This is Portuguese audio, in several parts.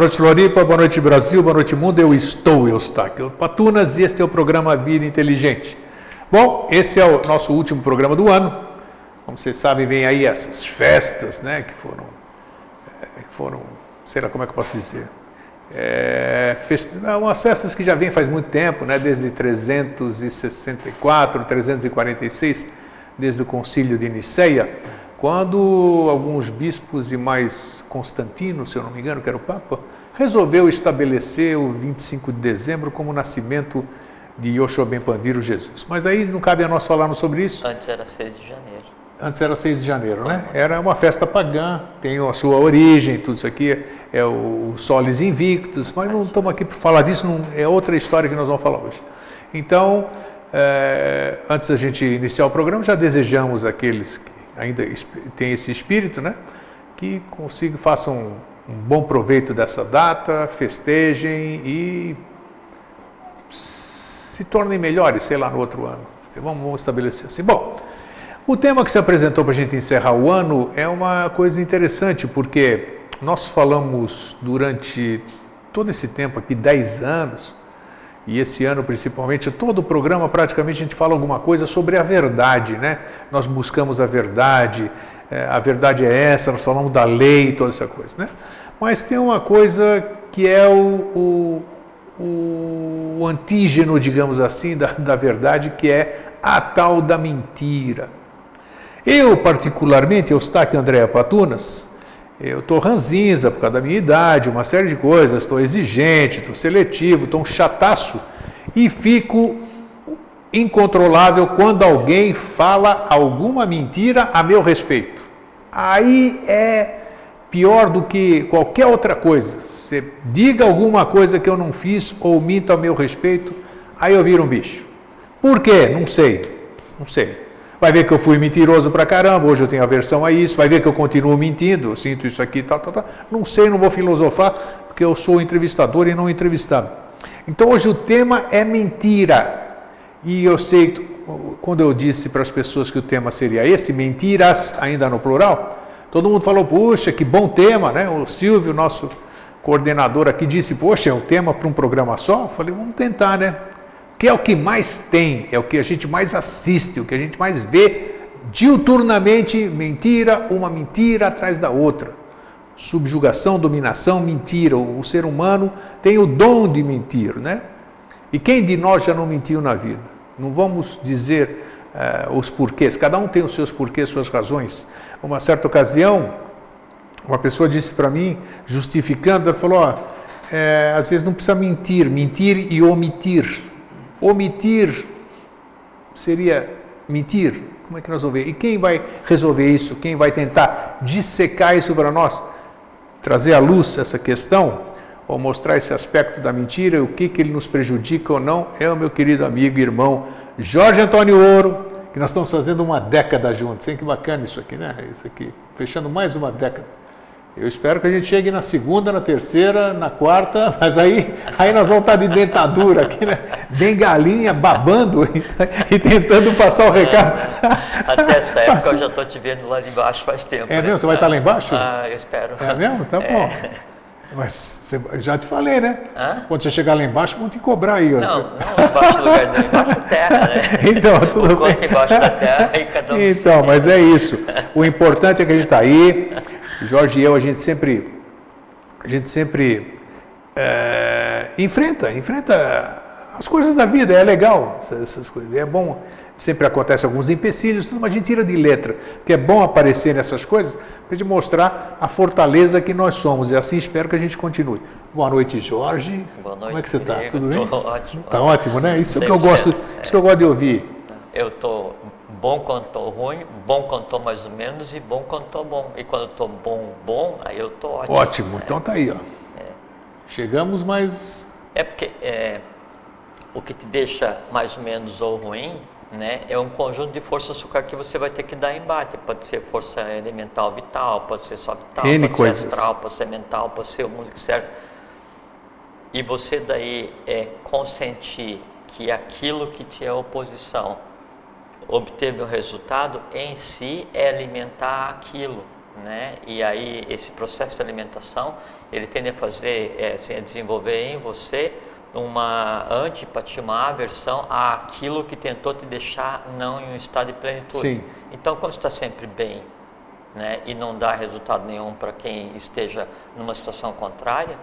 Boa noite, Floripa. Boa noite, Brasil. Boa noite, mundo. Eu estou Eustáquio Patunas e este é o programa Vida Inteligente. Bom, esse é o nosso último programa do ano. Como vocês sabem, vem aí essas festas, né, que foram, é, que foram, sei lá como é que eu posso dizer, é, fest... umas festas que já vêm faz muito tempo, né, desde 364, 346, desde o Concílio de Niceia quando alguns bispos e mais Constantino, se eu não me engano, que era o Papa, resolveu estabelecer o 25 de dezembro como o nascimento de Yoshua Pandiro Jesus. Mas aí não cabe a nós falarmos sobre isso. Antes era 6 de janeiro. Antes era 6 de janeiro, né? Era uma festa pagã, tem a sua origem, tudo isso aqui é o Solis Invictus, mas não estamos aqui para falar disso, não, é outra história que nós vamos falar hoje. Então, é, antes da gente iniciar o programa, já desejamos aqueles que ainda tem esse espírito, né? Que consigam, façam um, um bom proveito dessa data, festejem e se tornem melhores, sei lá, no outro ano. Vamos, vamos estabelecer assim. Bom, o tema que se apresentou para a gente encerrar o ano é uma coisa interessante, porque nós falamos durante todo esse tempo aqui, 10 anos, e esse ano principalmente, todo o programa praticamente a gente fala alguma coisa sobre a verdade, né? Nós buscamos a verdade, é, a verdade é essa, nós falamos da lei, toda essa coisa, né? Mas tem uma coisa que é o, o, o antígeno, digamos assim, da, da verdade, que é a tal da mentira. Eu, particularmente, Eustáquio Andréa Patunas, eu estou ranzinza por causa da minha idade, uma série de coisas, estou exigente, estou seletivo, estou um chataço e fico incontrolável quando alguém fala alguma mentira a meu respeito. Aí é pior do que qualquer outra coisa. Você diga alguma coisa que eu não fiz ou minta a meu respeito, aí eu viro um bicho. Por quê? Não sei. Não sei. Vai ver que eu fui mentiroso pra caramba, hoje eu tenho aversão a isso. Vai ver que eu continuo mentindo, eu sinto isso aqui, tal, tal, tal. Não sei, não vou filosofar, porque eu sou entrevistador e não entrevistado. Então hoje o tema é mentira. E eu sei, quando eu disse para as pessoas que o tema seria esse, mentiras, ainda no plural, todo mundo falou, puxa, que bom tema, né? O Silvio, nosso coordenador aqui, disse, poxa, é um tema para um programa só? Eu falei, vamos tentar, né? Que é o que mais tem, é o que a gente mais assiste, o que a gente mais vê diuturnamente, mentira, uma mentira atrás da outra. Subjugação, dominação, mentira. O ser humano tem o dom de mentir, né? E quem de nós já não mentiu na vida? Não vamos dizer uh, os porquês, cada um tem os seus porquês, suas razões. Uma certa ocasião, uma pessoa disse para mim, justificando, ela falou: ó, é, às vezes não precisa mentir, mentir e omitir. Omitir seria mentir. Como é que nós vamos ver? E quem vai resolver isso? Quem vai tentar dissecar isso para nós? Trazer à luz essa questão? Ou mostrar esse aspecto da mentira, o que, que ele nos prejudica ou não? É o meu querido amigo e irmão Jorge Antônio Ouro, que nós estamos fazendo uma década juntos. Hein? Que bacana isso aqui, né? Isso aqui. Fechando mais uma década. Eu espero que a gente chegue na segunda, na terceira, na quarta, mas aí, aí nós vamos estar de dentadura aqui, né? Bem galinha, babando e, e tentando passar o recado. Até essa época eu já estou te vendo lá embaixo faz tempo. É né? mesmo? Você vai estar lá embaixo? Ah, eu espero. É mesmo? Tá bom. É. Mas você, já te falei, né? Hã? Quando você chegar lá embaixo, vão te cobrar aí. Não, não embaixo do lugar, não, embaixo da terra, né? Então, tudo o bem. embaixo da terra e cada um... Então, mas é isso. O importante é que a gente está aí. Jorge e eu, a gente sempre, a gente sempre é, enfrenta, enfrenta as coisas da vida, é legal essas coisas, é bom, sempre acontece alguns empecilhos, tudo, mas a gente tira de letra, porque é bom aparecer nessas coisas para gente mostrar a fortaleza que nós somos, e assim espero que a gente continue. Boa noite, Jorge. Boa noite. Como é que você está? Tudo bem? ótimo. Está ótimo, né? Isso é o que eu gosto, isso que eu gosto de ouvir. Eu estou bom quando estou ruim, bom quando estou mais ou menos e bom quando estou bom. E quando estou bom, bom, aí eu estou ótimo. Ótimo, é. então tá aí, ó. É. Chegamos, mas... É porque é, o que te deixa mais ou menos ou ruim, né, é um conjunto de forças açúcar que você vai ter que dar embate. Pode ser força elemental vital, pode ser só vital, N pode coisas. ser astral, pode ser mental, pode ser o mundo que serve. E você daí é consentir que aquilo que te é oposição obteve um resultado, em si é alimentar aquilo. né? E aí esse processo de alimentação, ele tende a fazer, é, assim, a desenvolver em você uma antipatia, uma aversão àquilo que tentou te deixar não em um estado de plenitude. Sim. Então, quando está sempre bem, né, e não dá resultado nenhum para quem esteja numa situação contrária,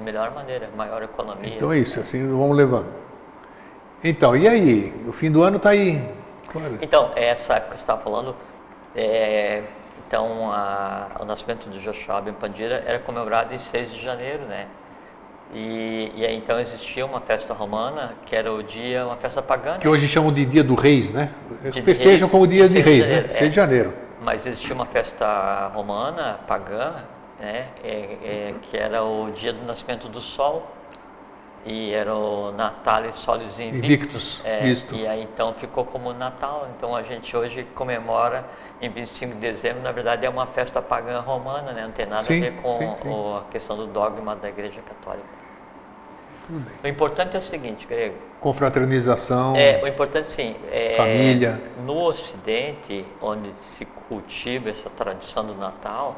melhor maneira, maior economia. Então é isso, assim vamos levando. Então, e aí? O fim do ano está aí. Claro. Então, essa época que você estava falando, é, então a, o nascimento de Joshua Ben Pandira era comemorado em 6 de janeiro, né? E, e aí então existia uma festa romana que era o dia, uma festa pagã. Que hoje chamam de Dia do Reis, né? Festejam reis, como Dia de Reis, de né? 6 de janeiro. Mas existia uma festa romana, pagã, né? É, é, que era o dia do nascimento do sol. E era o Natalis Solis Invictus. Invictus, é, isto. E aí então ficou como Natal. Então a gente hoje comemora em 25 de dezembro, na verdade é uma festa pagã romana, né? Não tem nada sim, a ver com sim, sim. O, a questão do dogma da Igreja Católica. O importante é o seguinte, Grego. Confraternização. É, o importante sim. É, família. No Ocidente, onde se cultiva essa tradição do Natal,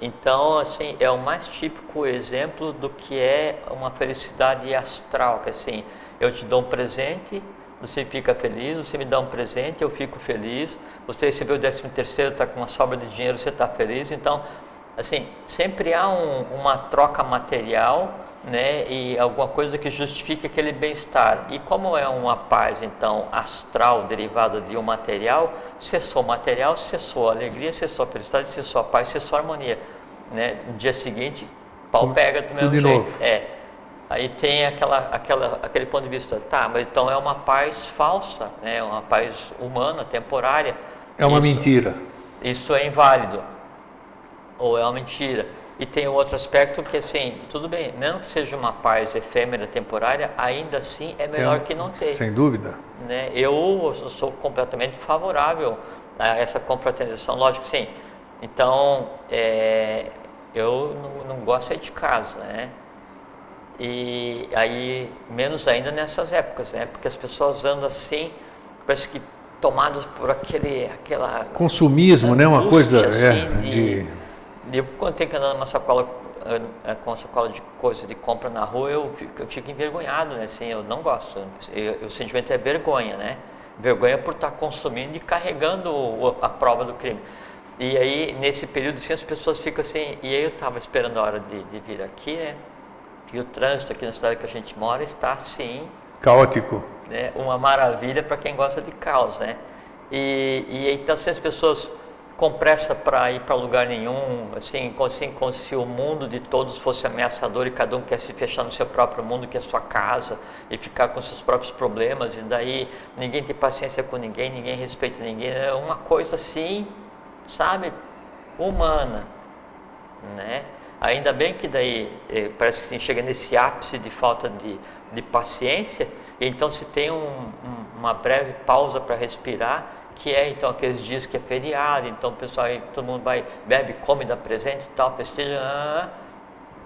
então assim é o mais típico exemplo do que é uma felicidade astral, que assim eu te dou um presente, você fica feliz, você me dá um presente, eu fico feliz, você recebeu o décimo terceiro, está com uma sobra de dinheiro, você está feliz, então assim sempre há um, uma troca material né, e alguma coisa que justifique aquele bem-estar. E como é uma paz, então, astral derivada de um material, cessou o material, cessou a alegria, cessou a felicidade, cessou a paz, cessou a harmonia. Né? No dia seguinte, pau pega do mesmo jeito. Novo. É. Aí tem aquela, aquela, aquele ponto de vista, tá, mas então é uma paz falsa, né? uma paz humana, temporária. É uma isso, mentira. Isso é inválido. Ou é uma mentira. E tem outro aspecto que, assim, tudo bem, mesmo que seja uma paz efêmera, temporária, ainda assim é melhor é, que não ter. Sem dúvida. Né? Eu sou completamente favorável a essa confraternização, lógico que sim. Então, é, eu não, não gosto de casa, né? E aí, menos ainda nessas épocas, né? Porque as pessoas andam assim, parece que tomadas por aquele, aquela... Consumismo, né? Uma coisa assim, é, de... de eu, quando tenho que andar numa sacola eh, com uma sacola de coisa de compra na rua, eu fico, eu fico envergonhado, né? Assim, eu não gosto. Eu, o sentimento é vergonha, né? Vergonha por estar consumindo e carregando a prova do crime. E aí, nesse período, assim, as pessoas ficam assim. E aí, eu estava esperando a hora de, de, vir aqui, né? E o trânsito aqui na cidade que a gente mora está assim. Caótico. Né? Uma maravilha para quem gosta de caos, né? E, e então, assim, as pessoas com pressa para ir para lugar nenhum, assim, assim, como se o mundo de todos fosse ameaçador e cada um quer se fechar no seu próprio mundo, que é sua casa, e ficar com seus próprios problemas, e daí ninguém tem paciência com ninguém, ninguém respeita ninguém, é uma coisa assim, sabe, humana, né? Ainda bem que daí eh, parece que assim, chega nesse ápice de falta de, de paciência, então se tem um, um, uma breve pausa para respirar, que é então aqueles dias que é feriado, então o pessoal aí, todo mundo vai, bebe, come, dá presente e tal, festeja, ah,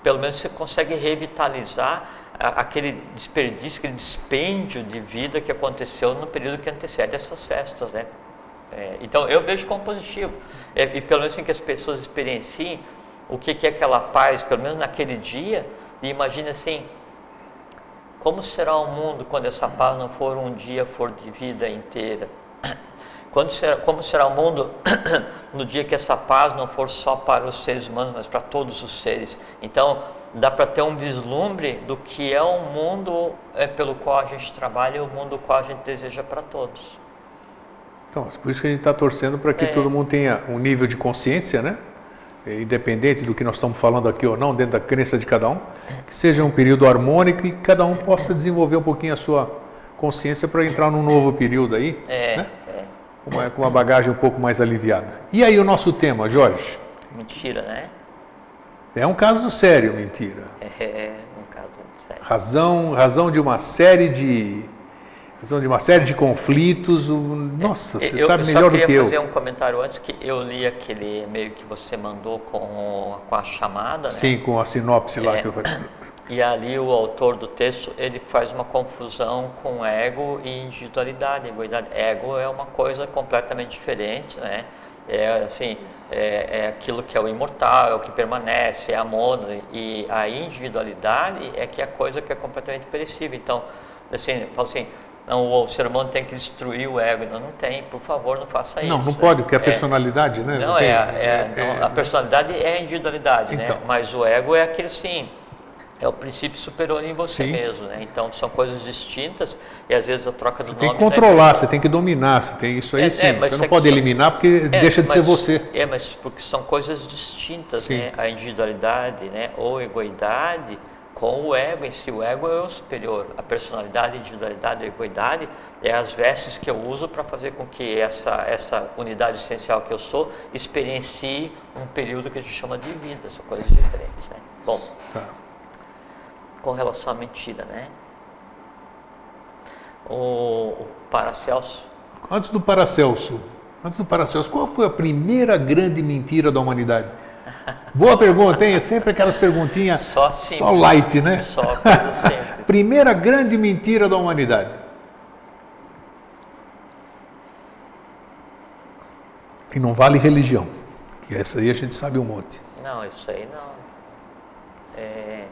pelo menos você consegue revitalizar aquele desperdício, aquele dispêndio de vida que aconteceu no período que antecede essas festas, né? É, então eu vejo como positivo, é, e pelo menos assim que as pessoas experienciem o que, que é aquela paz, pelo menos naquele dia, e imagine assim, como será o mundo quando essa paz não for um dia, for de vida inteira? Será, como será o mundo no dia que essa paz não for só para os seres humanos, mas para todos os seres? Então, dá para ter um vislumbre do que é o mundo é, pelo qual a gente trabalha e o mundo qual a gente deseja para todos. Então, por isso que a gente está torcendo para que é. todo mundo tenha um nível de consciência, né? Independente do que nós estamos falando aqui ou não, dentro da crença de cada um, que seja um período harmônico e cada um possa desenvolver um pouquinho a sua consciência para entrar num novo período aí. É. Né? Com uma, com uma bagagem um pouco mais aliviada. E aí o nosso tema, Jorge? Mentira, né? É um caso sério, mentira. É, um caso sério. Razão, razão de uma série de razão de uma série de conflitos. Nossa, você eu, sabe melhor do que eu. Eu fazer um comentário antes que eu li aquele e-mail que você mandou com, com a chamada. Sim, né? com a sinopse lá é, que eu falei. E ali o autor do texto ele faz uma confusão com ego e individualidade. Ego é uma coisa completamente diferente, né? É assim, é, é, aquilo que é o imortal, é o que permanece, é a mono, e a individualidade é que é a coisa que é completamente perecível. Então, assim, falo assim, não, o ser humano tem que destruir o ego. Não, não tem, por favor, não faça isso. Não, não pode, porque a é. personalidade, né? Não, é, é, é, não, a personalidade é a individualidade, né? então. né? Mas o ego é aquele sim, é o princípio superior em você sim. mesmo, né? Então são coisas distintas e às vezes a troca do você nome. Tem que controlar, né? você tem que dominar, você tem isso aí é, sim. você não pode eliminar porque deixa de mas, ser você. É, mas porque são coisas distintas, sim. né? A individualidade, né? Ou egoidade com o ego em si. O ego é o superior. A personalidade, a individualidade, a egoidade é as vestes que eu uso para fazer com que essa, essa unidade essencial que eu sou experiencie um período que a gente chama de vida. São coisas diferentes. Né? Bom, tá. Com relação à mentira, né? O, o Paracelso. Antes do Paracelso, antes do Paracelso, qual foi a primeira grande mentira da humanidade? Boa pergunta, hein? É sempre aquelas perguntinhas só, só light, né? Só sempre. Primeira grande mentira da humanidade. E não vale religião, que essa aí a gente sabe um monte. Não, isso aí não. É...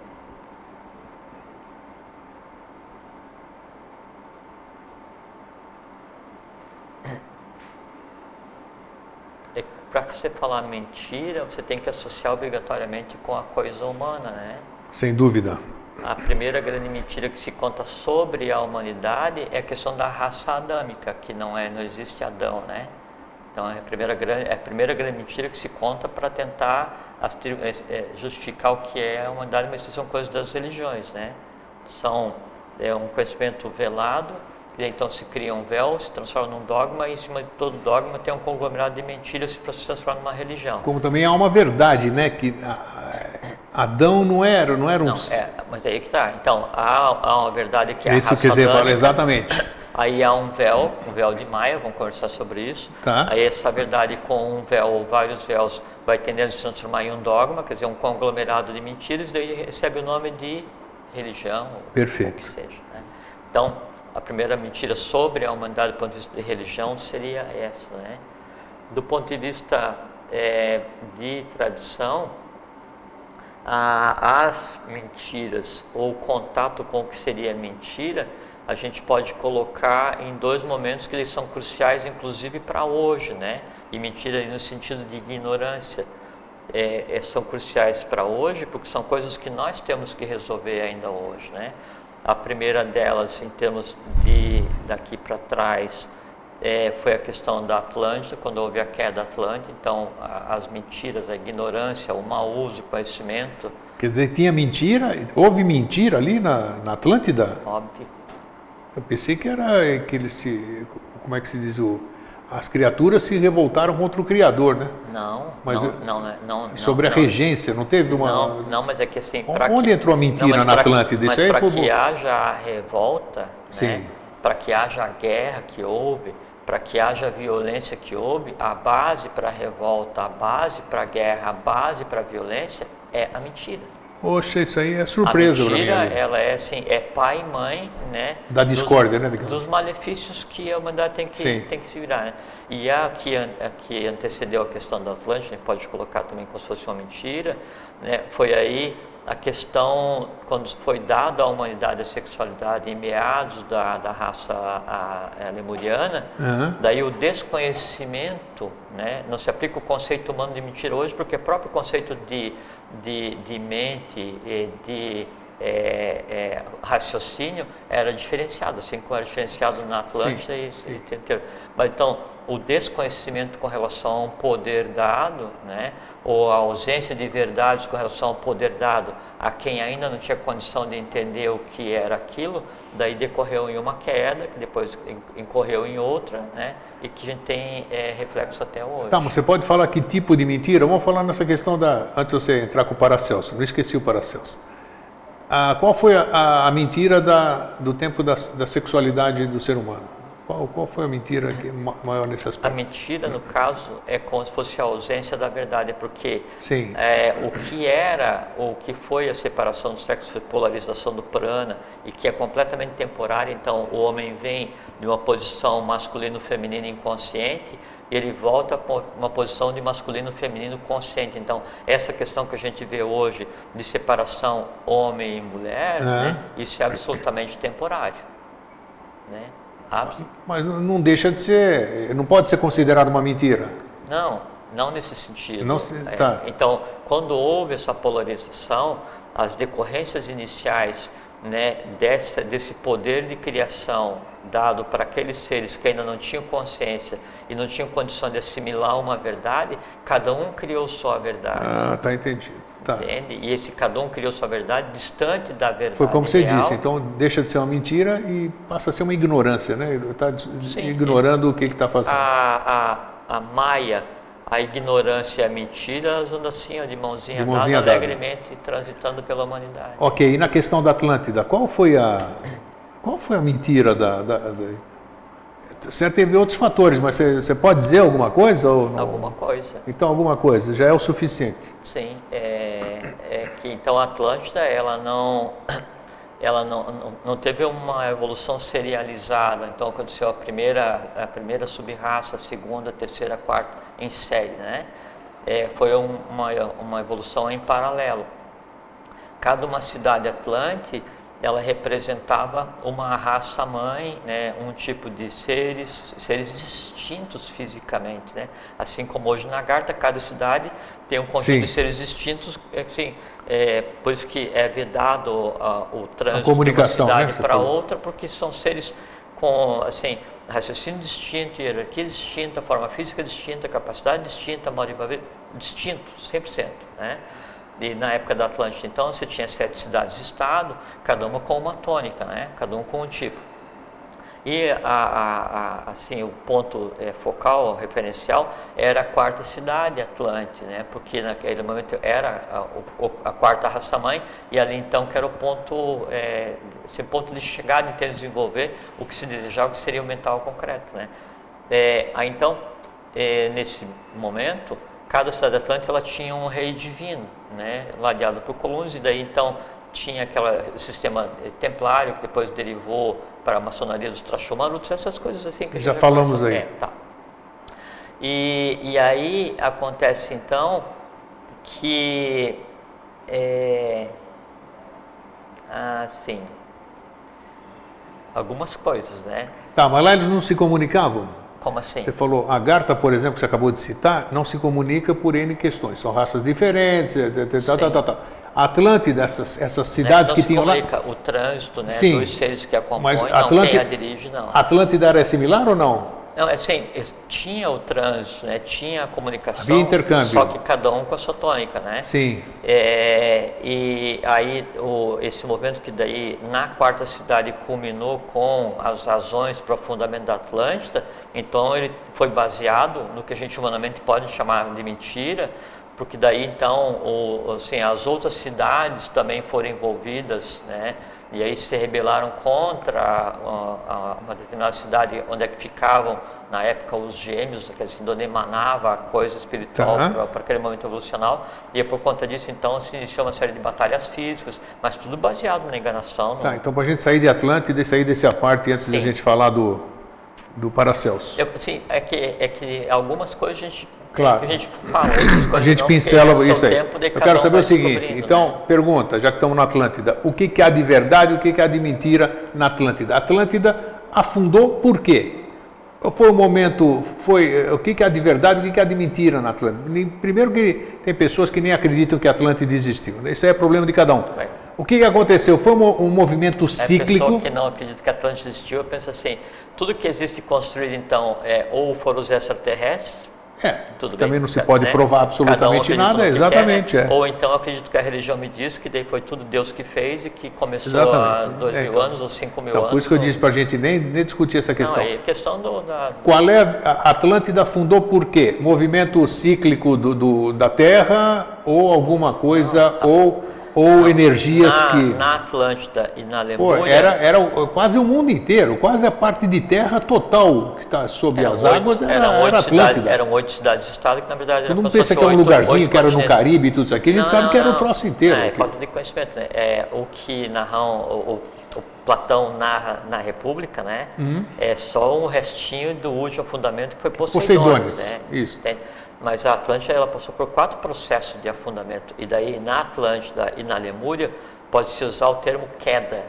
para você falar mentira, você tem que associar obrigatoriamente com a coisa humana, né? Sem dúvida. A primeira grande mentira que se conta sobre a humanidade é a questão da raça adâmica, que não é, não existe Adão, né? Então é a primeira grande, é a primeira grande mentira que se conta para tentar é, justificar o que é a humanidade, mas isso são coisas das religiões, né? São é um conhecimento velado e então se cria um véu, se transforma num dogma, e em cima de todo dogma tem um conglomerado de mentiras para se transformar numa religião. Como também há uma verdade, né? Que Adão não era, não era um. Não, é, mas aí que tá. Então, há, há uma verdade que é Isso quer dizer, fala exatamente. Aí há um véu, um véu de Maia, vamos conversar sobre isso. Tá. Aí essa verdade com um véu ou vários véus vai tendendo a se transformar em um dogma, quer dizer, um conglomerado de mentiras, daí recebe o nome de religião, Perfeito. ou o que seja. Né? Então, a primeira mentira sobre a humanidade do ponto de vista de religião seria essa, né? Do ponto de vista é, de tradição, a, as mentiras ou contato com o que seria mentira, a gente pode colocar em dois momentos que eles são cruciais, inclusive para hoje, né? E mentira no sentido de ignorância. É, é, são cruciais para hoje porque são coisas que nós temos que resolver ainda hoje, né? A primeira delas, em termos de daqui para trás, é, foi a questão da Atlântida, quando houve a queda da Atlântida. Então, a, as mentiras, a ignorância, o mau uso do conhecimento. Quer dizer, tinha mentira? Houve mentira ali na, na Atlântida? Óbvio. Eu pensei que era que ele se. Como é que se diz o as criaturas se revoltaram contra o Criador, né? Não, mas não, não, né? não, não sobre não, a regência, não teve uma. Não, não mas é que assim. Onde que... entrou a mentira na Atlântida? Mas para que haja a revolta, né? para que haja a guerra que houve, para que haja a violência que houve, a base para a revolta, a base para a guerra, a base para a violência é a mentira. Poxa, isso aí é surpresa para mim. A mentira, ela é assim, é pai e mãe, né? Da discórdia, dos, né? Digamos. Dos malefícios que a humanidade tem que, tem que se virar, né? E a que, a que antecedeu a questão da Atlântida, pode colocar também como se fosse uma mentira, né? Foi aí a questão, quando foi dada à humanidade a sexualidade em meados da, da raça a, a lemuriana, uhum. daí o desconhecimento, né, não se aplica o conceito humano de mentira hoje, porque o próprio conceito de, de, de mente e de é, é, raciocínio era diferenciado, assim como era diferenciado na Atlântida sim, e, sim. e Mas então, o desconhecimento com relação a um poder dado, né, ou a ausência de verdades com relação ao poder dado a quem ainda não tinha condição de entender o que era aquilo, daí decorreu em uma queda, que depois incorreu em outra, né, e que a gente tem é, reflexo até hoje. Tá, mas você pode falar que tipo de mentira? Vamos falar nessa questão da. Antes de você entrar com o Paracelso, não esqueci o Paracelso. Ah, qual foi a, a mentira da, do tempo da, da sexualidade do ser humano? Qual, qual foi a mentira que, maior nesse aspecto? A mentira, no caso, é como se fosse a ausência da verdade, porque é, o que era, ou o que foi a separação do sexo, a polarização do prana, e que é completamente temporária, então o homem vem de uma posição masculino-feminina inconsciente, e ele volta para uma posição de masculino e feminino consciente. Então, essa questão que a gente vê hoje de separação homem e mulher, é. né, isso é absolutamente temporário. Abs Mas não deixa de ser, não pode ser considerado uma mentira. Não, não nesse sentido. Não se, é. tá. Então, quando houve essa polarização, as decorrências iniciais né, dessa, desse poder de criação dado para aqueles seres que ainda não tinham consciência e não tinham condição de assimilar uma verdade, cada um criou sua verdade. Ah, tá entendido. Tá. Entende? E esse cada um criou sua verdade distante da verdade. Foi como você disse, então deixa de ser uma mentira e passa a ser uma ignorância, né? Está ignorando o que está fazendo. A, a, a Maia a ignorância e a mentira, andam assim, ó, de mãozinha, de mãozinha dada, dada, alegremente transitando pela humanidade. Ok, e na questão da Atlântida, qual foi a, qual foi a mentira da, da, da... Você teve outros fatores, mas você, você, pode dizer alguma coisa? Ou? Alguma coisa. Então, alguma coisa, já é o suficiente. Sim, é, é que então a Atlântida, ela não ela não, não, não, teve uma evolução serializada. Então aconteceu a primeira, a primeira subraça, a segunda, a terceira, a quarta em série, né? É, foi um, uma, uma evolução em paralelo. Cada uma cidade atlante, ela representava uma raça mãe, né? Um tipo de seres, seres distintos fisicamente, né? Assim como hoje na Garta, cada cidade tem um conjunto Sim. de seres distintos, assim, é, por isso que é vedado uh, o trânsito de uma cidade né, para outra, porque são seres com assim, raciocínio distinto, hierarquia distinta, forma física distinta, capacidade distinta, modo de viver distinto, 100%. Né? E na época da Atlântida, então, você tinha sete cidades-estado, cada uma com uma tônica, né? cada um com um tipo. E a, a, a, assim, o ponto é, focal, referencial, era a quarta cidade, Atlante, né? porque naquele momento era a, a quarta raça-mãe, e ali então que era o ponto, é, esse ponto de chegada em termos de desenvolver o que se desejava, que seria o mental concreto. Né? É, aí, então, é, nesse momento, cada cidade Atlante ela tinha um rei divino, né? ladeado por colunas, e daí então tinha aquele sistema templário que depois derivou para a maçonaria dos Trashumaruts, essas coisas assim que já falamos aí. É, tá. e, e aí acontece então que é, assim algumas coisas, né? Tá, mas lá eles não se comunicavam? Como assim? Você falou, a Garta, por exemplo, que você acabou de citar, não se comunica por N questões. São raças diferentes, tal, tal. Atlântida, essas, essas cidades né? que tinham lá. o trânsito, né? Sim. Dos seres que acompanham, mas Atlântida, não, quem a dirige, não. Atlântida era similar ou não? Não, é assim, tinha o trânsito, né? tinha a comunicação, Havia intercâmbio. só que cada um com a sua tônica, né? Sim. É, e aí o, esse movimento que daí na quarta cidade culminou com as razões para o fundamento da Atlântida, então ele foi baseado no que a gente humanamente pode chamar de mentira, porque daí então o, assim, as outras cidades também foram envolvidas, né? E aí se rebelaram contra uma determinada cidade onde é que ficavam na época os gêmeos, quer dizer, onde emanava a coisa espiritual tá. para aquele momento evolucional. E por conta disso então se iniciou uma série de batalhas físicas, mas tudo baseado na enganação. Tá, no... então para a gente sair de Atlântida e sair desse aparte antes Sim. de a gente falar do do Paracelso. Eu, sim, é que, é que algumas coisas a gente Claro. A gente fala. A gente pincela isso aí. Eu quero saber o seguinte, então, né? pergunta, já que estamos na Atlântida, o que, que há de verdade e o que, que há de mentira na Atlântida? A Atlântida afundou por quê? Foi o momento, foi o que, que há de verdade e o que, que há de mentira na Atlântida? Primeiro que tem pessoas que nem acreditam que a Atlântida existiu. Isso é problema de cada um. O que, que aconteceu? Foi um, um movimento cíclico. A pessoa que não acredita que a Atlântida existiu, pensa assim, tudo que existe construído então é ou foram os extraterrestres, é, Tudo também bem, não se pode né? provar absolutamente um nada, exatamente. Quer, é. Ou então acredito que a religião me diz que daí foi tudo Deus que fez e que começou exatamente. há dois é, mil então, anos ou cinco mil então, anos. Por isso que eu disse para a gente nem, nem discutir essa questão. Não, é questão do, da... Qual é a Atlântida fundou por quê? Movimento cíclico do, do da Terra ou alguma coisa, não, tá. ou ou energias na, que. Na Atlântida e na Pô, Lemúria. era, era quase o mundo inteiro, quase a parte de terra total que está sob eram as oito- águas era, eram era Atlântida. Eram oito cidades-estado que, na verdade, Todo eram mundo pensa que é um lugarzinho oito que era no. Caribe e tudo isso aqui, a gente Não, sabe não, que era o não. troço inteiro. É, falta de conhecimento, né? É, o que Narrão, o, o- o Platão narra na República, né? Uhum. É só um restinho do último fundamento que foi Poseidones, Poseidones, né? isso. Entende? Mas a Atlântida ela passou por quatro processos de afundamento e daí na Atlântida e na Lemúria pode-se usar o termo queda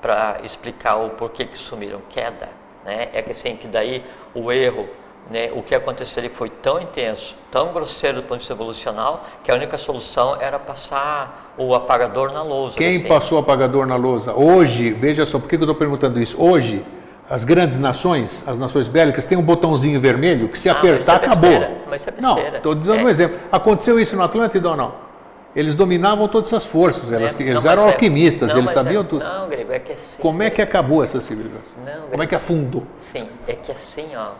para explicar o porquê que sumiram queda, né? É que assim que daí o erro, né? O que aconteceu ali foi tão intenso, tão grosseiro do ponto de vista evolucional que a única solução era passar o apagador na lousa. Quem assim. passou apagador na lousa? Hoje, veja só, por que eu estou perguntando isso? Hoje, as grandes nações, as nações bélicas, têm um botãozinho vermelho que se Ah, mas apertar, é acabou. besteira, mas é não, estou dando É. um exemplo. Aconteceu isso no Atlântida ou não? Eles dominavam todas essas forças, elas- É, eles não, eram mas é- alquimistas, não, eles mas sabiam tudo. Não, Grego, é que assim. Como é que acabou essa civilização? Não, Como é que afundou? Sim, é que assim, ó,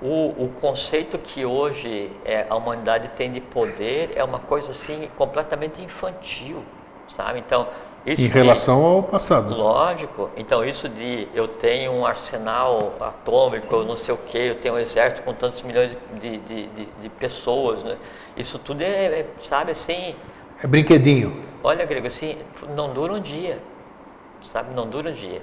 o, o conceito que hoje é, a humanidade tem de poder é uma coisa assim completamente infantil, sabe? Então, isso Em de- relação ao passado. Lógico. Então, isso de eu tenho um arsenal atômico, eu não sei o quê, eu tenho um exército com tantos milhões de, de, de, de pessoas, né? isso tudo é, é, sabe, assim, É brinquedinho. olha, Grego, assim, não dura um dia, sabe, não dura um dia,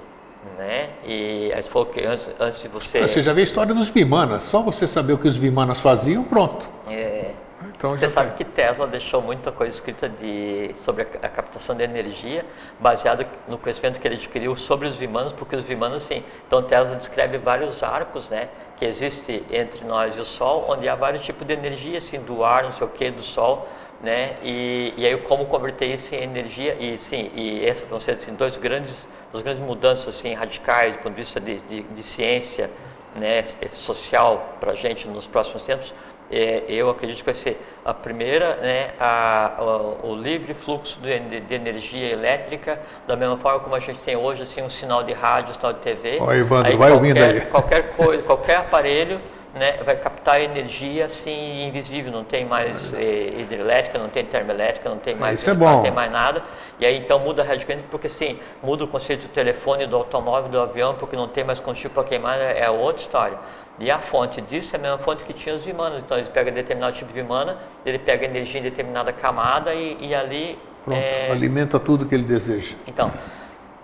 né? E aí você falou que antes, antes de você... Você já vê a história dos Vimanas. Só você saber o que os Vimanas faziam, pronto. É, Então Você sabe tá. que Tesla deixou muita coisa escrita de, sobre a, captação de energia, baseado no conhecimento que ele adquiriu sobre os Vimanos, porque os Vimanos, sim. Então Tesla descreve vários arcos, né, que existe entre nós e o Sol, onde há vários tipos de energia, assim, do ar, não sei o que, do Sol, né, e, e aí como converter isso em energia e sim, e vão ser assim, dois grandes, duas grandes mudanças assim radicais do ponto de vista de, de, de ciência, né, social para a gente nos próximos tempos, é, eu acredito que vai ser a primeira, né, a, o, o livre fluxo de, de- energia elétrica, da mesma forma como a gente tem hoje assim, um sinal de rádio, sinal de TV. Ó, Evandro, vai ouvindo qualquer, aí. Qualquer coisa, qualquer aparelho né, vai captar energia assim invisível, não tem mais eh, hidrelétrica, não tem termoelétrica, não tem mais isso é não bom. tem mais nada. E aí então muda radicalmente, porque sim, muda o conceito do telefone, do automóvel, do avião, porque não tem mais combustível para queimar, é é outra história. E a fonte disso é a mesma fonte que tinha os vimanos. Então ele pega determinado tipo de vimana, ele pega energia em determinada camada e, e ali. Pronto. é, Alimenta tudo que ele deseja. então,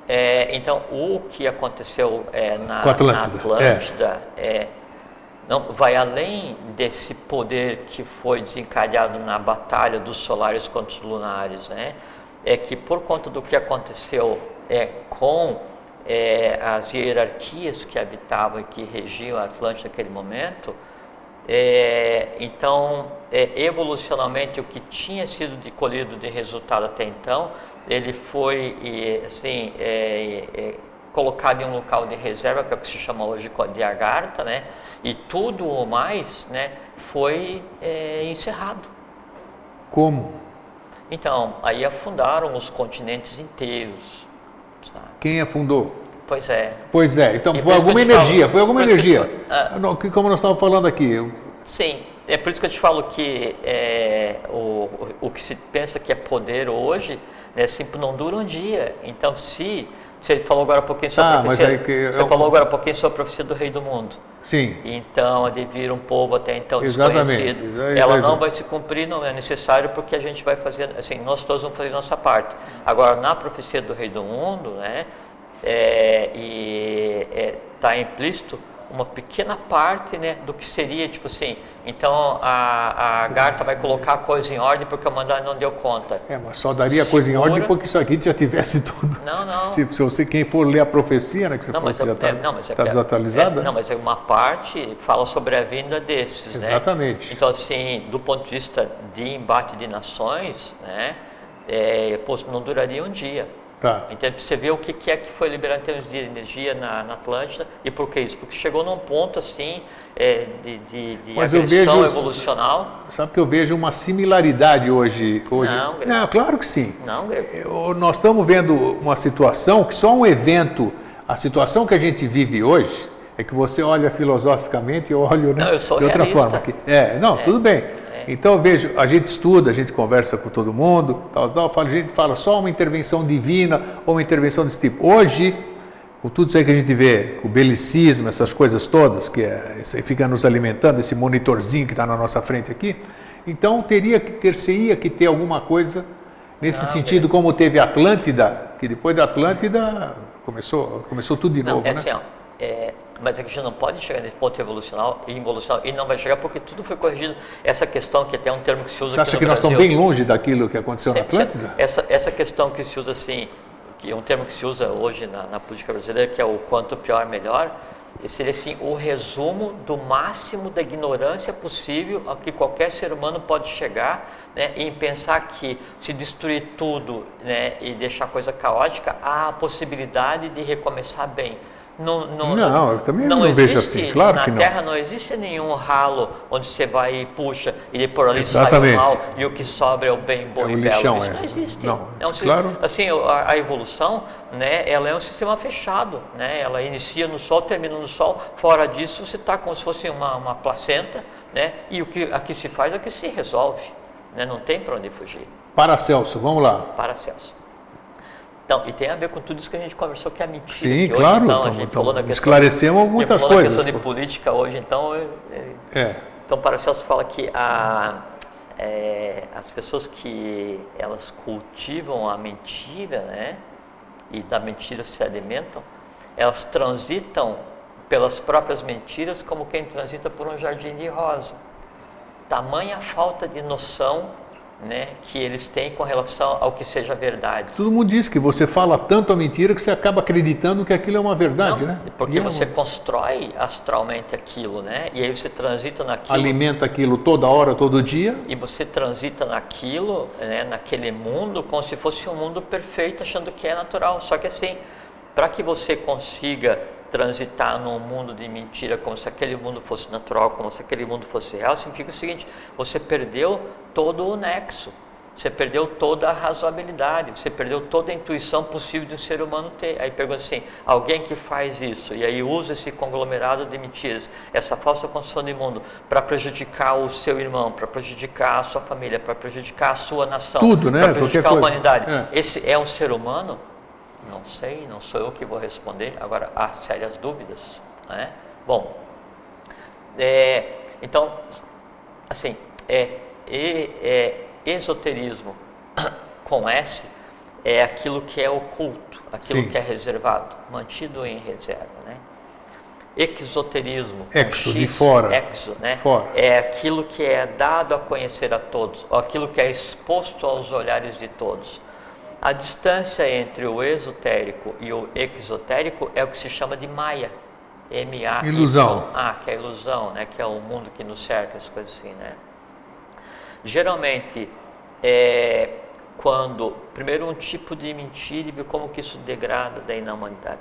é, então, o que aconteceu é, na, Com Atlântida, na Atlântida é, não, vai além desse poder que foi desencadeado na batalha dos solares contra os lunares, né? É que por conta do que aconteceu é, com é, as hierarquias que habitavam e que regiam a Atlântida naquele momento, é, então, é, evolucionalmente, o que tinha sido de colhido de resultado até então, ele foi assim, é, é, colocado em um local de reserva, que é o que se chama hoje de Agartha, né? e tudo o mais né, foi é, encerrado. Como? Então, aí afundaram os continentes inteiros. sabe? Quem afundou? Pois é, Pois é, então foi alguma te falo- energia, foi alguma energia. ah. Não, que- Como nós estávamos falando aqui, Sim, é por isso que eu te falo que é, o, o, o que se pensa que é poder hoje, né, sempre não dura um dia. Então, se você falou agora um pouquinho sobre Ah, a mas profecia, é que você eu- falou agora um pouquinho sobre a profecia do Rei do Mundo. sim, Então, de vir um povo até então Exatamente, desconhecido. exa- Ela não vai se cumprir, não é necessário, porque a gente vai fazer, assim, nós todos vamos fazer nossa parte. Agora, na profecia do Rei do Mundo, né, é, e está implícito uma pequena parte, né, do que seria, tipo assim, então a, a Garta vai colocar a coisa em ordem porque o mandato não deu conta. é, mas só daria a coisa em ordem porque isso aqui já tivesse tudo. Não, não. Se, se você, quem for ler a profecia, né, que você Não, falou que já está é- não, mas é que é- desatualizada, é- não, mas é uma parte fala sobre a vinda desses, né? Exatamente. Então, assim, do ponto de vista de embate de nações, né? É, não duraria um dia. Tá. Então, pra você ver o que que é que foi liberado em termos de energia na, na Atlântida e por que isso? Porque chegou num ponto, assim, é, de, de, de Mas agressão vejo- evolucional. Sabe que eu vejo uma similaridade hoje. hoje. Não, não claro que sim. Não? Eu- nós estamos vendo uma situação que só um evento, a situação que a gente vive hoje, é que você olha filosoficamente e eu olho né, Não, eu sou de outra realista. forma. É, não, tudo bem. Então, vejo, a gente estuda, a gente conversa com todo mundo, tal, tal, fala, a gente fala só uma intervenção divina ou uma intervenção desse tipo. Hoje, com tudo isso aí que a gente vê, o belicismo, essas coisas todas, que é, isso aí fica nos alimentando, esse monitorzinho que está na nossa frente aqui, então teria que ter, seria que ter alguma coisa nesse Não, sentido, como teve Atlântida, que depois da Atlântida começou, começou tudo de Não, novo, é né? assim, é, mas a gente não pode chegar nesse ponto evolucional e involucional e não vai chegar porque tudo foi corrigido. Essa questão que até é um termo que se usa Você acha que nós Brasil, estamos bem longe daquilo que aconteceu na Atlântida? Essa, essa questão que se usa assim, que é um termo que se usa hoje na, na política brasileira, que é o quanto pior, melhor, seria assim, o resumo do máximo da ignorância possível a que qualquer ser humano pode chegar, né, em pensar que se destruir tudo né, e deixar a coisa caótica, há a possibilidade de recomeçar bem. Não, não, Não, eu também não vejo existe- assim, claro na que não. Terra não existe nenhum ralo onde você vai e puxa e de por ali Exatamente. sai o mal e o que sobra é o bem bom É o e lixão, belo. Isso é. não existe. Não, É um claro. Assim, a, a evolução, né, ela é um sistema fechado, né? Ela inicia no Sol, termina no Sol. Fora disso, você está como se fosse uma, uma placenta, né? E o que aqui se faz é que se resolve, né? Não tem para onde fugir. Paracelso, vamos lá. Paracelso. Então, e tem a ver com tudo isso que a gente conversou, que é mentira. Sim, hoje, claro, então, a tamo- gente tamo- falou na questão- esclarecemos a muitas falou na coisas, questão de política hoje, então, é- é- É. então, Paracelso fala que a, é, as pessoas que elas cultivam a mentira, né, e da mentira se alimentam, elas transitam pelas próprias mentiras como quem transita por um jardim de rosa. Tamanha falta de noção, né, que eles têm com relação ao que seja verdade. Todo mundo diz que você fala tanto a mentira que você acaba acreditando que aquilo é uma verdade, Não, né? Porque E é você uma- constrói astralmente aquilo, né? E aí você transita naquilo. alimenta aquilo toda hora, todo dia. E você transita naquilo, né, naquele mundo, como se fosse um mundo perfeito, achando que é natural. Só que assim, para que você consiga transitar num mundo de mentira, como se aquele mundo fosse natural, como se aquele mundo fosse real, significa o seguinte: você perdeu todo o nexo. Você perdeu toda a razoabilidade, você perdeu toda a intuição possível de um ser humano ter. Aí pergunta assim: alguém que faz isso e aí usa esse conglomerado de mentiras, essa falsa construção de mundo, para prejudicar o seu irmão, para prejudicar a sua família, para prejudicar a sua nação, Tudo, né? para Qualquer prejudicar a coisa. humanidade. É. Esse é um ser humano? Não sei, não sou eu que vou responder. Agora, há sérias dúvidas. Né? Bom, é, então, assim, é, é, esoterismo com S é aquilo que é oculto, aquilo Sim. que é reservado, mantido em reserva. Né? Exoterismo. Exo, de X, fora. Exo, né? Fora. É aquilo que é dado a conhecer a todos, ou aquilo que é exposto aos olhares de todos. A distância entre o esotérico e o exotérico é o que se chama de Maya. M-A. Ilusão. Ah, que é a ilusão, né? Que é o mundo que nos cerca, as coisas assim, né? Geralmente, é, quando, primeiro um tipo de mentira e como que isso degrada daí na humanidade.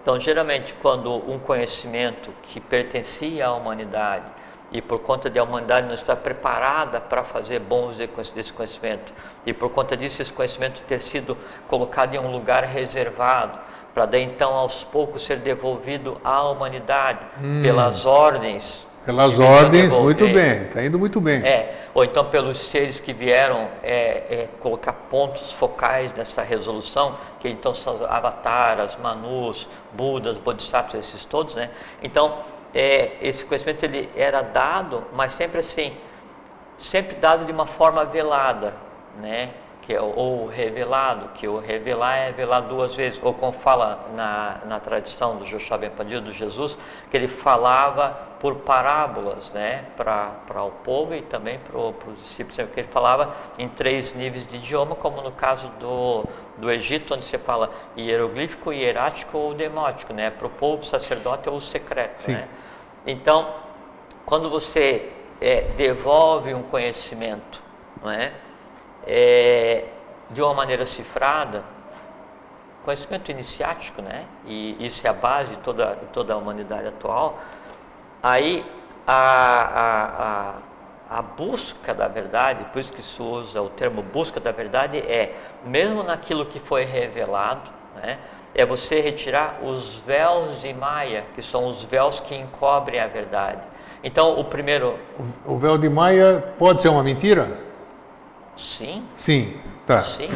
Então, geralmente, quando um conhecimento que pertencia à humanidade e por conta de a humanidade não estar preparada para fazer bom uso desse conhecimento e por conta disso esse conhecimento ter sido colocado em um lugar reservado para daí então aos poucos ser devolvido à humanidade pelas ordens Pelas ordens, muito bem, está indo muito bem. É, ou então pelos seres que vieram é, é, colocar pontos focais nessa resolução, que então são os avataras, manus, budas, bodhisattvas, esses todos, né? Então, é, esse conhecimento ele era dado, mas sempre assim, sempre dado de uma forma velada, né? Que é, o- ou revelado, que o revelar é velar duas vezes, ou como fala na, na tradição do Joshua Ben Padilha, do Jesus, que ele falava por parábolas, né, para o povo e também para os discípulos, que ele falava em três níveis de idioma, como no caso do, do Egito, onde você fala hieroglífico, hierático ou demótico, né, para o povo, sacerdote ou secreto, Sim. né. Então, quando você é, devolve um conhecimento, não é, é, de uma maneira cifrada, conhecimento iniciático, né? E isso é a base de toda, toda a humanidade atual. Aí a, a, a, a busca da verdade, por isso que se usa o termo busca da verdade, é mesmo naquilo que foi revelado, né? É você retirar os véus de Maia, que são os véus que encobrem a verdade. Então, o primeiro. O véu de Maia pode ser uma mentira? Sim. Sim, tá. Sim.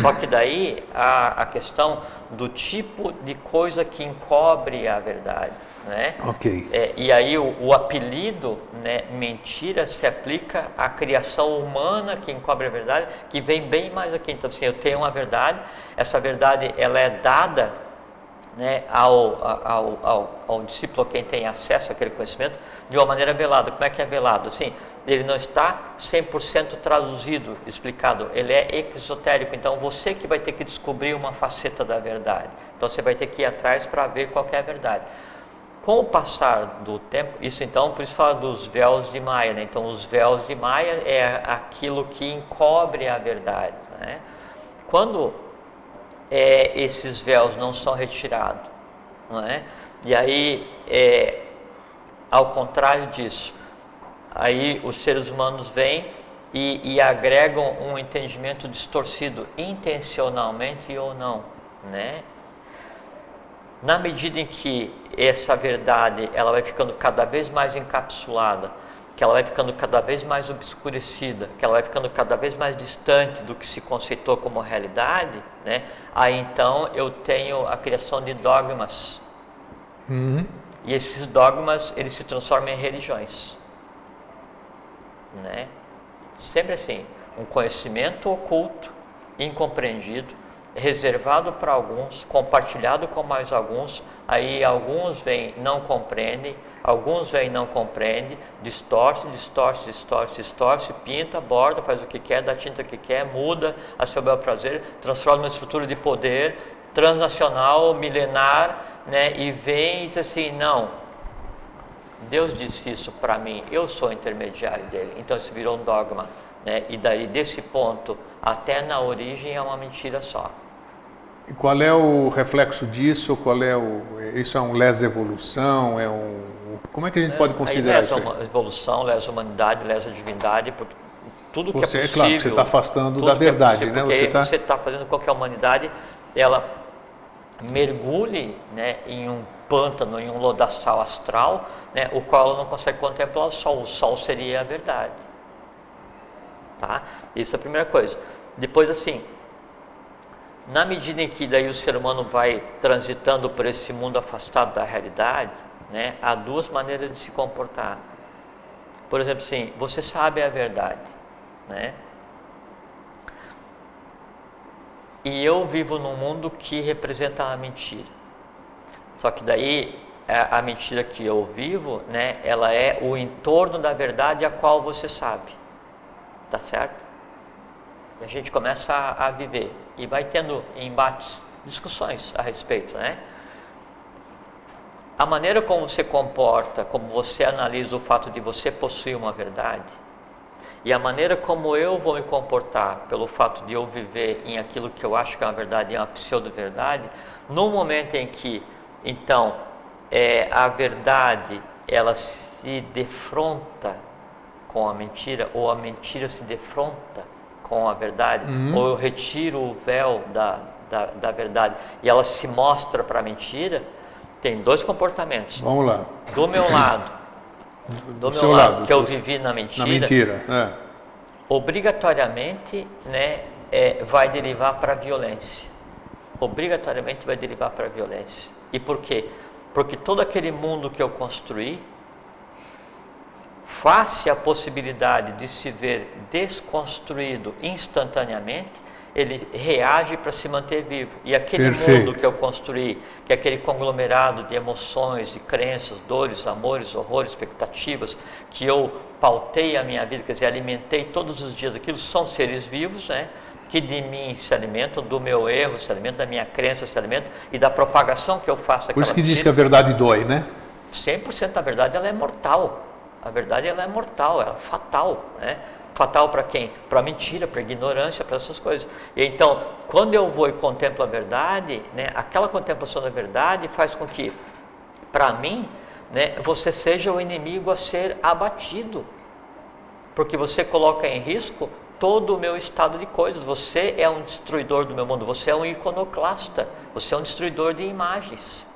Só que daí a, a questão do tipo de coisa que encobre a verdade. Né? Ok. É, e aí o, o, apelido né, mentira se aplica à criação humana que encobre a verdade, que vem bem mais aqui. Então, assim, eu tenho uma verdade, essa verdade ela é dada né, ao, ao, ao, ao discípulo, quem tem acesso àquele conhecimento, de uma maneira velada. Como é que é velado? Assim, ele não está 100% traduzido, explicado, ele é exotérico. Então você que vai ter que descobrir uma faceta da verdade. Então você vai ter que ir atrás para ver qual é a verdade. Com o passar do tempo, isso então, por isso fala dos véus de Maia, né? Então os véus de Maia é aquilo que encobre a verdade, né? Quando é, esses véus não são retirados, não é? E aí, é, ao contrário disso, aí os seres humanos vêm e, e, agregam um entendimento distorcido, intencionalmente ou não, né? Na medida em que essa verdade ela vai ficando cada vez mais encapsulada, que ela vai ficando cada vez mais obscurecida, que ela vai ficando cada vez mais distante do que se conceitou como realidade, né? Aí então eu tenho a criação de dogmas. Uhum. E esses dogmas eles se transformam em religiões né? Sempre assim, um conhecimento oculto, incompreendido, reservado para alguns, compartilhado com mais alguns, aí alguns vêm não compreendem, alguns vêm não compreendem, distorce, distorce, distorce, distorce, pinta, borda, faz o que quer, dá tinta que quer, muda a seu bel prazer, transforma uma estrutura de poder transnacional, milenar, né? E vem e diz assim, não, Deus disse isso para mim, eu sou intermediário dele. Então isso virou um dogma. Né? E daí, desse ponto até na origem, é uma mentira só. E qual é o reflexo disso? Qual é o, isso é um lesa evolução? É um, como é que a gente é, pode considerar isso? Lesa evolução, lesa humanidade, lesa divindade, por tudo que você, é possível. É claro que você está afastando da é verdade, é né? Você está tá fazendo com que a humanidade ela mergulhe né, em um pântano, em um lodaçal astral, né, o qual não consegue contemplar o sol. O sol seria a verdade. Tá? Isso é a primeira coisa. Depois, assim, na medida em que daí o ser humano vai transitando por esse mundo afastado da realidade, né, há duas maneiras de se comportar. Por exemplo, assim, você sabe a verdade, né? E eu vivo num mundo que representa a mentira. Só que daí a mentira que eu vivo, né, ela é o entorno da verdade a qual você sabe. Tá certo? E a gente começa a, a viver e vai tendo embates, discussões a respeito, né? A maneira como você comporta, como você analisa o fato de você possuir uma verdade, e a maneira como eu vou me comportar pelo fato de eu viver em aquilo que eu acho que é uma verdade e é uma pseudo-verdade, no momento em que então, é, a verdade ela se defronta com a mentira, ou a mentira se defronta com a verdade, uhum. ou eu retiro o véu da, da, da verdade e ela se mostra para a mentira, tem dois comportamentos. Vamos lá. Do meu lado, do, do meu lado, lado, que eu vivi na mentira, na mentira é. obrigatoriamente né, é, vai derivar para a violência. Obrigatoriamente vai derivar para a violência. E por quê? Porque todo aquele mundo que eu construí, face à possibilidade de se ver desconstruído instantaneamente, ele reage para se manter vivo. E aquele Perfeito. mundo que eu construí, que é aquele conglomerado de emoções, de crenças, dores, amores, horrores, expectativas, que eu pautei a minha vida, quer dizer, alimentei todos os dias aquilo, são seres vivos, né? que de mim se alimentam, do meu erro se alimentam, da minha crença se alimentam e da propagação que eu faço. Por isso que diz que a verdade dói, né? 100% da verdade ela é mortal. A verdade ela é mortal, ela é fatal, né? Fatal para quem? Para mentira, para ignorância, para essas coisas. E então, quando eu vou e contemplo a verdade, né, aquela contemplação da verdade faz com que, para mim, né, você seja o inimigo a ser abatido. Porque você coloca em risco todo o meu estado de coisas. Você é um destruidor do meu mundo, você é um iconoclasta, você é um destruidor de imagens.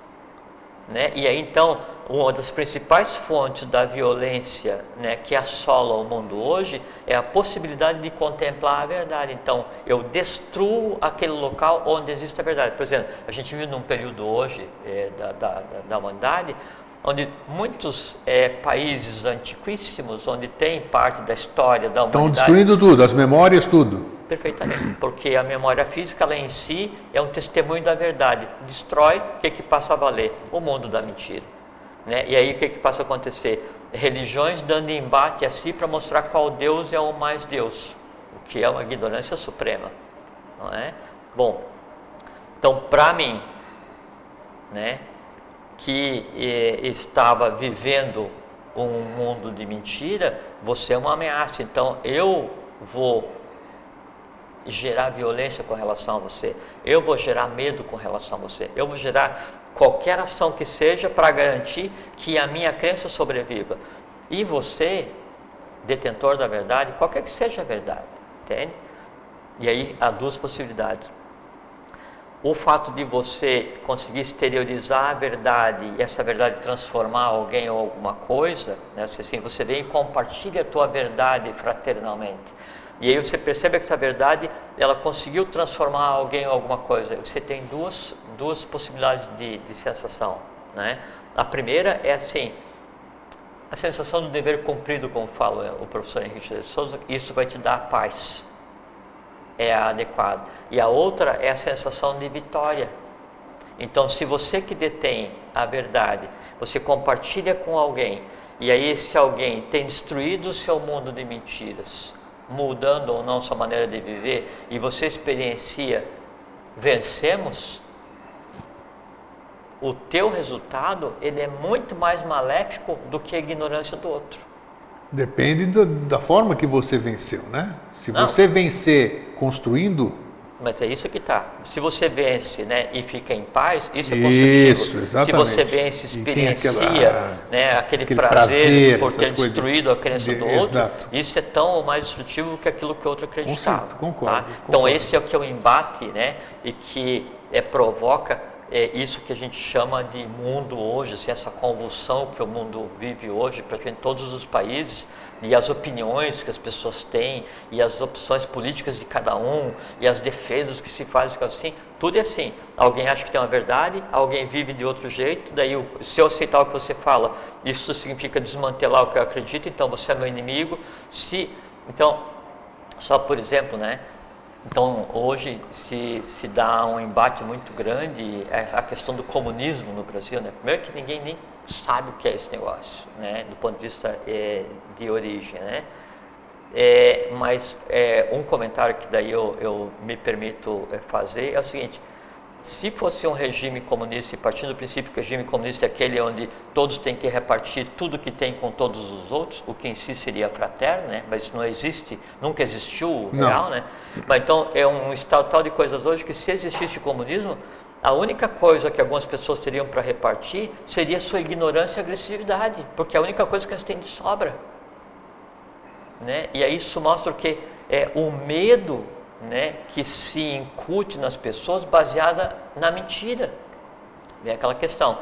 Né? E aí então uma das principais fontes da violência né, que assola o mundo hoje é a possibilidade de contemplar a verdade. Então, eu destruo aquele local onde existe a verdade. Por exemplo, a gente vive num período hoje é, da, da, da, humanidade onde muitos é, países antiquíssimos, onde tem parte da história da humanidade... Estão destruindo tudo, as memórias, tudo. Perfeitamente, porque a memória física, ela em si, é um testemunho da verdade. Destrói, o que, que passa a valer? O mundo da mentira. Né? E aí o que, que passa a acontecer? Religiões dando embate a si para mostrar qual Deus é o mais Deus, o que é uma ignorância suprema. Não é? Bom, então para mim, né, que eh, estava vivendo um mundo de mentira, você é uma ameaça. Então eu vou gerar violência com relação a você, eu vou gerar medo com relação a você, eu vou gerar qualquer ação que seja para garantir que a minha crença sobreviva. E você, detentor da verdade, qualquer que seja a verdade, entende? E aí há duas possibilidades. O fato de você conseguir exteriorizar a verdade e essa verdade transformar alguém ou alguma coisa, né? assim, você vem e compartilha a tua verdade fraternalmente. E aí você percebe que essa verdade, ela conseguiu transformar alguém em alguma coisa. Você tem duas, duas possibilidades de, de sensação. Né? A primeira é assim, a sensação do dever cumprido, como fala o professor Henrique de Souza, isso vai te dar paz. É a adequada. E a outra é a sensação de vitória. Então, se você que detém a verdade, você compartilha com alguém, e aí esse alguém tem destruído o seu mundo de mentiras, mudando ou não sua maneira de viver e você experiencia vencemos, o teu resultado ele é muito mais maléfico do que a ignorância do outro. Depende do, da forma que você venceu, né? Se não. você vencer construindo, mas é isso que está. Se você vence né, e fica em paz, isso é construtivo. Isso, exatamente. Se você vence e experiencia aquela, né, aquele, aquele prazer, prazer por ter destruído a crença de, do outro, exato. isso é tão mais destrutivo que aquilo que o outro acreditava. Com concordo, tá? Então concordo. esse é o que é o embate né, e que é, provoca é isso que a gente chama de mundo hoje, assim, essa convulsão que o mundo vive hoje, praticamente em todos os países, e as opiniões que as pessoas têm, e as opções políticas de cada um, e as defesas que se fazem assim, tudo é assim. Alguém acha que tem uma verdade, alguém vive de outro jeito, daí se eu aceitar o que você fala, isso significa desmantelar o que eu acredito, então você é meu inimigo. Se, então, só por exemplo, né? Então, hoje se, se dá um embate muito grande é a questão do comunismo no Brasil. Né? Primeiro que ninguém nem sabe o que é esse negócio, né? do ponto de vista é, de origem. Né? É, mas é, um comentário que daí eu, eu me permito é, fazer é o seguinte, se fosse um regime comunista, e partindo do princípio que o regime comunista é aquele onde todos têm que repartir tudo que tem com todos os outros, o que em si seria fraterno, né? mas não existe, nunca existiu o real, né? Mas então é um estado tal de coisas hoje que se existisse comunismo, a única coisa que algumas pessoas teriam para repartir seria sua ignorância e agressividade, porque é a única coisa que elas têm de sobra. Né? E aí isso mostra que é o medo né, que se incute nas pessoas baseada na mentira. É aquela questão.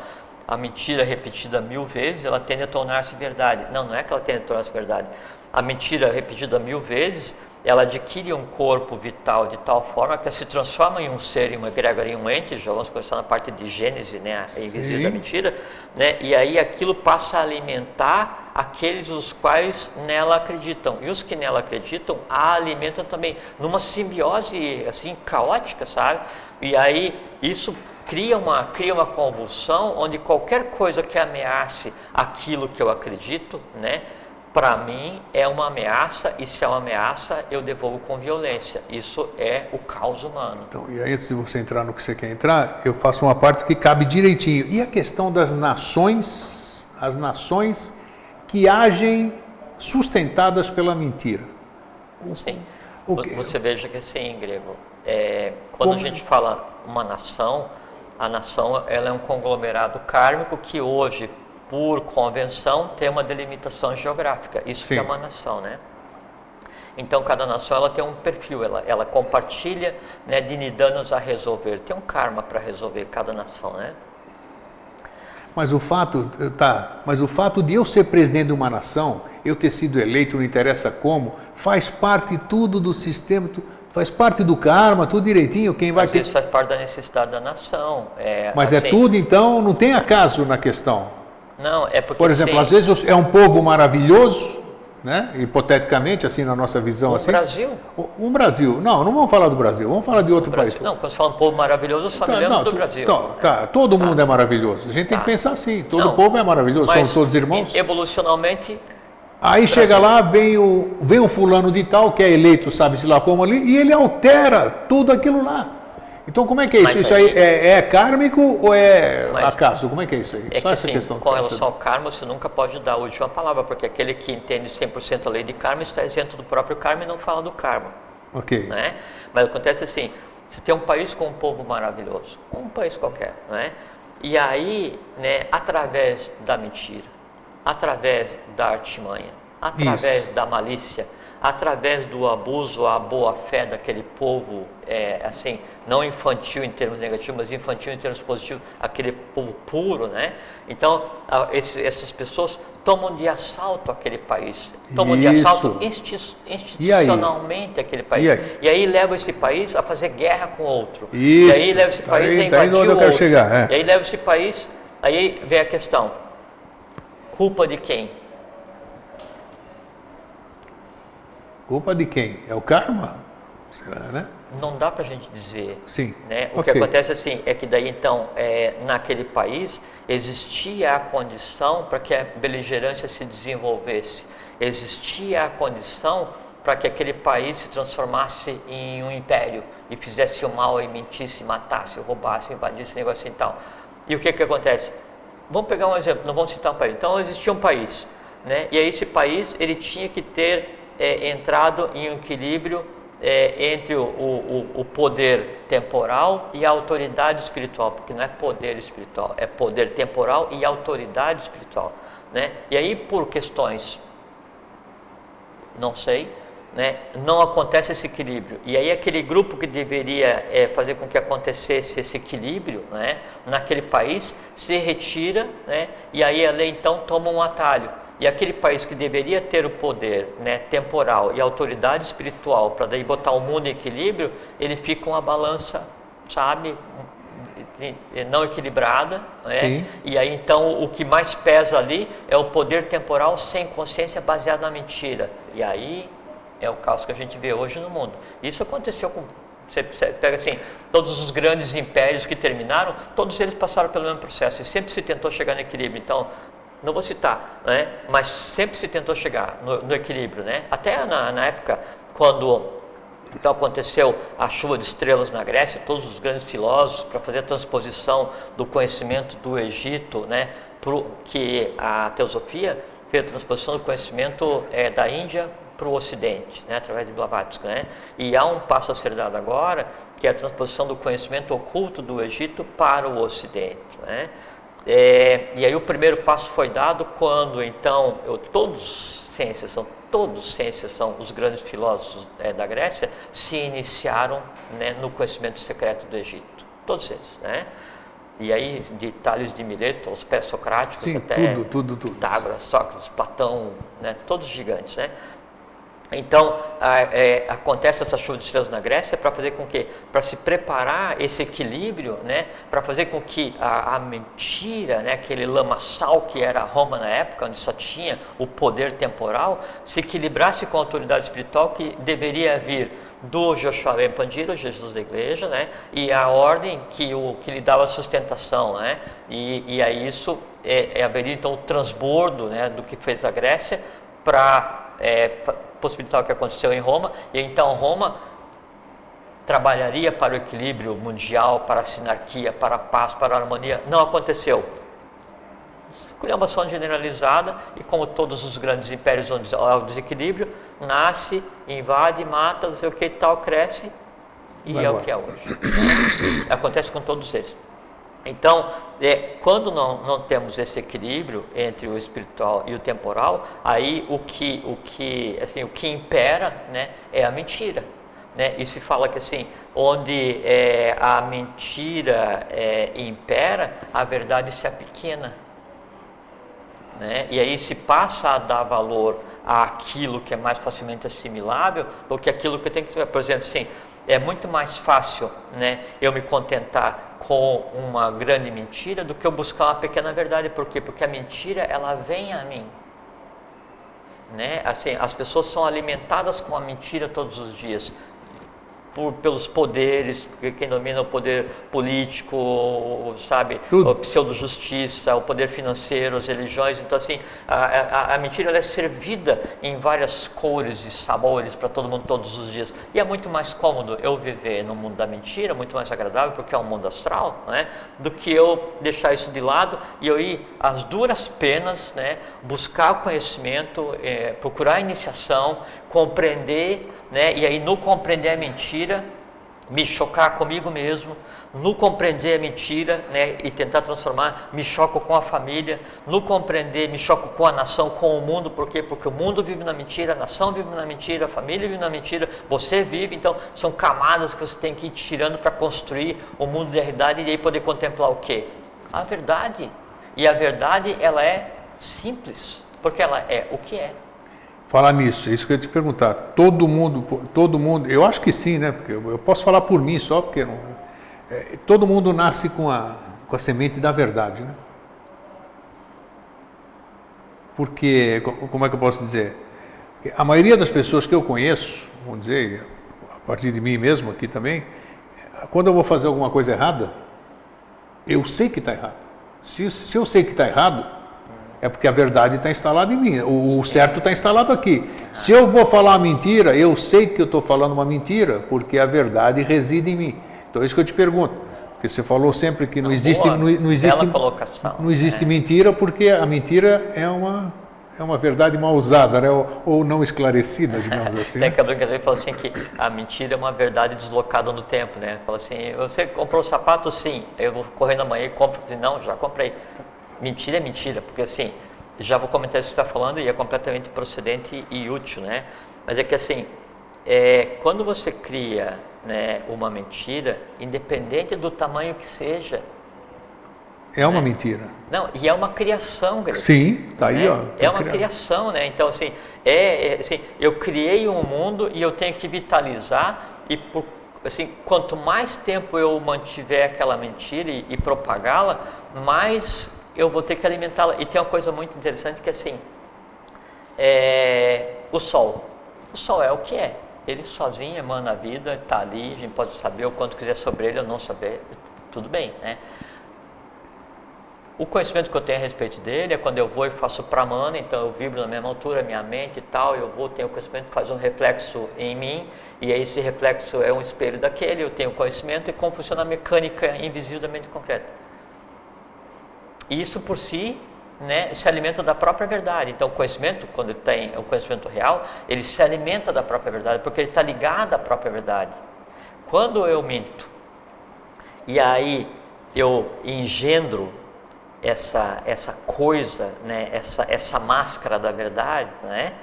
A mentira repetida mil vezes, ela tende a tornar-se verdade. Não, não é que ela tende a tornar-se verdade. A mentira repetida mil vezes, ela adquire um corpo vital de tal forma que ela se transforma em um ser, em uma egrégora, em um ente, já vamos começar na parte de Gênese, né, a invisível da mentira, né, e aí aquilo passa a alimentar aqueles os quais nela acreditam. E os que nela acreditam a alimentam também, numa simbiose assim caótica, sabe? E aí isso cria uma, cria uma convulsão onde qualquer coisa que ameace aquilo que eu acredito, né? Para mim é uma ameaça e se é uma ameaça eu devolvo com violência. Isso é o caos humano. Então, e aí antes de você entrar no que você quer entrar, eu faço uma parte que cabe direitinho. E a questão das nações, as nações que agem sustentadas pela mentira. Sim. O, Você veja que sim, grego. É, quando Como... a gente fala uma nação, a nação ela é um conglomerado kármico que hoje, por convenção, tem uma delimitação geográfica. Isso que é uma nação, né? Então, cada nação ela tem um perfil, ela, ela compartilha né, de nidanos a resolver. Tem um karma para resolver cada nação, né? Mas o fato, tá, mas o fato de eu ser presidente de uma nação, eu ter sido eleito, não interessa como, faz parte tudo do sistema, faz parte do karma, tudo direitinho, quem vai... Mas isso faz parte da necessidade da nação. É, mas é assim, é tudo, então, não tem acaso na questão. Não, é porque... Por exemplo, assim, às vezes é um povo maravilhoso, né? hipoteticamente, assim, na nossa visão. O assim. Brasil? O, o, Brasil. Não, não vamos falar do Brasil, vamos falar de outro país. Não, quando você fala um povo maravilhoso, eu só tá, me lembro não, do Brasil. Tá, tá, todo tá. mundo é maravilhoso. A gente tem tá. que pensar assim, todo não, povo é maravilhoso, são todos irmãos. Evolucionalmente. Aí chega lá, vem o, vem um fulano de tal, que é eleito, sabe-se lá como ali, e ele altera tudo aquilo lá. Então, como é que é isso? Mas isso aí é, é kármico ou é acaso? Como é que é isso aí? É Só que, essa assim, questão. Com relação ao karma, você nunca pode dar a última palavra, porque aquele que entende 100% a lei de karma está isento do próprio karma e não fala do karma. Ok. Né? Mas acontece assim, você tem um país com um povo maravilhoso, um país qualquer, né? E aí, né, através da mentira, através da artimanha, através Isso. da malícia, através do abuso à boa fé daquele povo, é, assim, não infantil em termos negativos, mas infantil em termos positivos, aquele povo puro, né? Então, a, esse, essas pessoas tomam de assalto aquele país, tomam Isso. de assalto institucionalmente aquele país. E aí? e aí leva esse país a fazer guerra com outro. Isso. E aí leva esse país aí, a invadir tá onde eu quero chegar. É. E aí leva esse país, aí vem a questão, culpa de quem? Culpa de quem? É o karma? Será, né? Não dá para a gente dizer. Sim. Né? O okay. que acontece assim é que daí então é, naquele país existia a condição para que a beligerância se desenvolvesse, existia a condição para que aquele país se transformasse em um império e fizesse o mal e mentisse, matasse, roubasse, invadisse, negócio e tal. E o que que acontece? Vamos pegar um exemplo, não vamos citar um país. Então existia um país, né? E aí esse país ele tinha que ter é, entrado em um equilíbrio é, entre o, o, o, poder temporal e a autoridade espiritual, porque não é poder espiritual, é poder temporal e autoridade espiritual. Né? E aí, por questões, não sei, né, não acontece esse equilíbrio. E aí, aquele grupo que deveria é, fazer com que acontecesse esse equilíbrio né, naquele país se retira, né, e aí a lei então toma um atalho. E aquele país que deveria ter o poder né, temporal e autoridade espiritual para daí botar o mundo em equilíbrio, ele fica uma balança, sabe, não equilibrada. Né? E aí então o que mais pesa ali é o poder temporal sem consciência baseado na mentira. E aí é o caos que a gente vê hoje no mundo. Isso aconteceu com você pega assim, todos os grandes impérios que terminaram, todos eles passaram pelo mesmo processo e sempre se tentou chegar no equilíbrio. Então, não vou citar, né? mas sempre se tentou chegar no, no equilíbrio. Né? Até na, na época, quando então aconteceu a chuva de estrelas na Grécia, todos os grandes filósofos para fazer a transposição do conhecimento do Egito, né, pro, que a teosofia fez a transposição do conhecimento é, da Índia para o Ocidente, né, através de Blavatsky. Né? E há um passo a ser dado agora, que é a transposição do conhecimento oculto do Egito para o Ocidente. Né? É, e aí o primeiro passo foi dado quando então eu, todos ciências são todos ciências são os grandes filósofos é, da Grécia se iniciaram né, no conhecimento secreto do Egito, todos eles, né? E aí de Tales de Mileto, os pré-socráticos até tudo, tudo, tudo. Pitágoras, Sócrates, Platão, né, todos gigantes, né? Então, a, é, acontece essa chuva de estrelas na Grécia para fazer com que, para se preparar esse equilíbrio, né, para fazer com que a, a, mentira, né, aquele lamaçal que era Roma na época, onde só tinha o poder temporal, se equilibrasse com a autoridade espiritual que deveria vir do Joshua Ben Pandira, Jesus da igreja, né, e a ordem que, o, que lhe dava sustentação. Né, e, e aí isso é, é haveria então o transbordo né, do que fez a Grécia para. É, possibilitar o que aconteceu em Roma, e então Roma trabalharia para o equilíbrio mundial, para a sinarquia, para a paz, para a harmonia. Não aconteceu. Esculhambação generalizada, e como todos os grandes impérios onde há o desequilíbrio, nasce, invade, mata, não sei o que tal, cresce, e Vai é embora. o que é hoje. Acontece com todos eles. Então, é, quando não, não temos esse equilíbrio entre o espiritual e o temporal, aí o que, o que, assim, o que impera né, é a mentira. né? E se fala que assim, onde é, a mentira é, impera, a verdade se apequena. Né? E aí se passa a dar valor àquilo que é mais facilmente assimilável do que aquilo que tem que. Por exemplo, assim, é muito mais fácil né, eu me contentar com uma grande mentira do que eu buscar uma pequena verdade. Por quê? Porque a mentira ela vem a mim. Né? Assim, as pessoas são alimentadas com a mentira todos os dias por, pelos poderes, quem domina o poder político, sabe, Tudo. a pseudo-justiça, o poder financeiro, as religiões. Então, assim, a, a, a mentira é servida em várias cores e sabores para todo mundo todos os dias. E é muito mais cômodo eu viver no mundo da mentira, muito mais agradável, porque é um mundo astral, né, do que eu deixar isso de lado e eu ir às duras penas, né, buscar o conhecimento, é, procurar iniciação, compreender, né? E aí no compreender a mentira, me chocar comigo mesmo, no compreender a mentira, né, e tentar transformar, me choco com a família, no compreender, me choco com a nação, com o mundo, por quê? Porque o mundo vive na mentira, a nação vive na mentira, a família vive na mentira, você vive, então são camadas que você tem que ir tirando para construir o mundo de realidade e aí poder contemplar o quê? A verdade. E a verdade, ela é simples, porque ela é o que é falar nisso, é isso que eu ia te perguntar. Todo mundo, todo mundo, eu acho que sim, né? Porque eu, posso falar por mim só, porque não, é, todo mundo nasce com a, com a semente da verdade, né? Porque, como é que eu posso dizer? A maioria das pessoas que eu conheço, vamos dizer, a partir de mim mesmo aqui também, quando eu vou fazer alguma coisa errada, eu sei que está errado. Se, se eu sei que está errado, é porque a verdade está instalada em mim. O, certo está instalado aqui. Se eu vou falar mentira, eu sei que eu estou falando uma mentira, porque a verdade reside em mim. Então é isso que eu te pergunto. Porque você falou sempre que não, existe, boa, não, não, existe, não existe é. mentira, porque a mentira é uma, é uma verdade mal usada, né? ou, ou não esclarecida, digamos assim. Tem que a brincadeira fala assim que a mentira é uma verdade deslocada no tempo, né? Fala assim, você comprou o sapato? Sim. Eu vou correndo amanhã e compro. Não, já comprei mentira é mentira, porque assim, já vou comentar isso que você está falando e é completamente procedente e útil, né? Mas é que assim, é, quando você cria né, uma mentira, independente do tamanho que seja, é uma né? mentira. Não, e é uma criação, Greg, Sim, tá aí, né? ó. É uma criando. criação, né? Então, assim, é, é, assim, eu criei um mundo e eu tenho que vitalizar e por, assim, quanto mais tempo eu mantiver aquela mentira e, e propagá-la, mais eu vou ter que alimentá-la. E tem uma coisa muito interessante que é assim, é, o sol. O sol é o que é. Ele sozinho emana a vida, está ali, a gente pode saber o quanto quiser sobre ele ou não saber, tudo bem, né? O conhecimento que eu tenho a respeito dele é quando eu vou e faço pramana, então eu vibro na mesma altura, minha mente e tal, eu vou, tenho o conhecimento, faz um reflexo em mim, e aí esse reflexo é um espelho daquele, eu tenho conhecimento e como funciona a mecânica invisível da mente concreta. E isso por si né, se alimenta da própria verdade. Então, o conhecimento, quando tem o conhecimento real, ele se alimenta da própria verdade, porque ele está ligado à própria verdade. Quando eu minto e aí eu engendro essa, essa coisa, né, essa, essa máscara da verdade, né,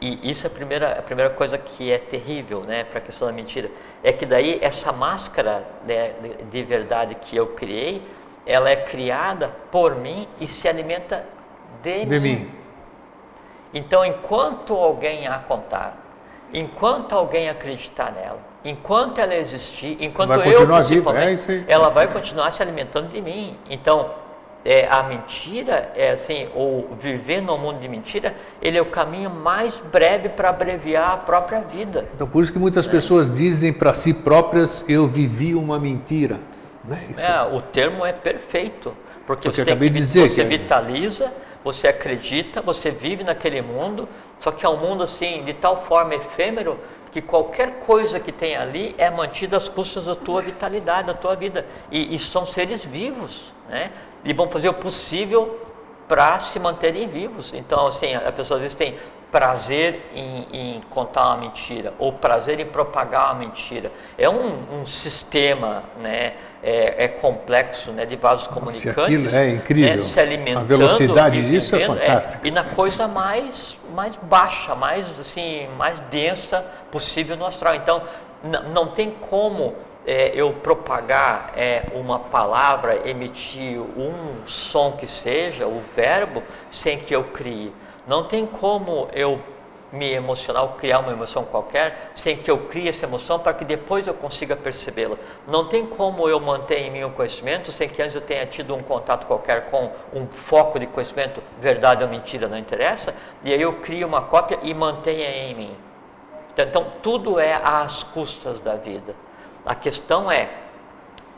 e isso é a primeira, a primeira coisa que é terrível né, para a questão da mentira, é que daí essa máscara né, de, de verdade que eu criei, ela é criada por mim e se alimenta de, de mim. mim. Então, enquanto alguém a contar, enquanto alguém acreditar nela, enquanto ela existir, enquanto eu principalmente, é ela vai continuar se alimentando de mim. Então, é, a mentira é assim, ou viver no mundo de mentira, ele é o caminho mais breve para abreviar a própria vida. Então, por isso que muitas é. pessoas dizem para si próprias: eu vivi uma mentira. Né? É, o termo é perfeito, porque, porque você, tem que, dizer você que... É. vitaliza, você acredita, você vive naquele mundo, só que é um mundo assim de tal forma efêmero que qualquer coisa que tem ali é mantida às custas da tua vitalidade, da tua vida. E, e são seres vivos, né? E vão fazer o possível para se manterem vivos. Então, assim, a pessoa às vezes tem prazer em, em, contar uma mentira ou prazer em propagar uma mentira. É um, um sistema, né? É, é, complexo, né? De vasos comunicantes. é incrível. Né, se alimentando. A velocidade disso é fantástica. É, e na coisa mais mais baixa, mais assim, mais densa possível no astral. Então, não tem como é, eu propagar é, uma palavra, emitir um som que seja, o verbo, sem que eu crie. Não tem como eu me emocionar criar uma emoção qualquer sem que eu crie essa emoção para que depois eu consiga percebê-la. Não tem como eu manter em mim o conhecimento sem que antes eu tenha tido um contato qualquer com um foco de conhecimento, verdade ou mentira, não interessa, e aí eu crio uma cópia e mantenha em mim. Então, tudo é às custas da vida. A questão é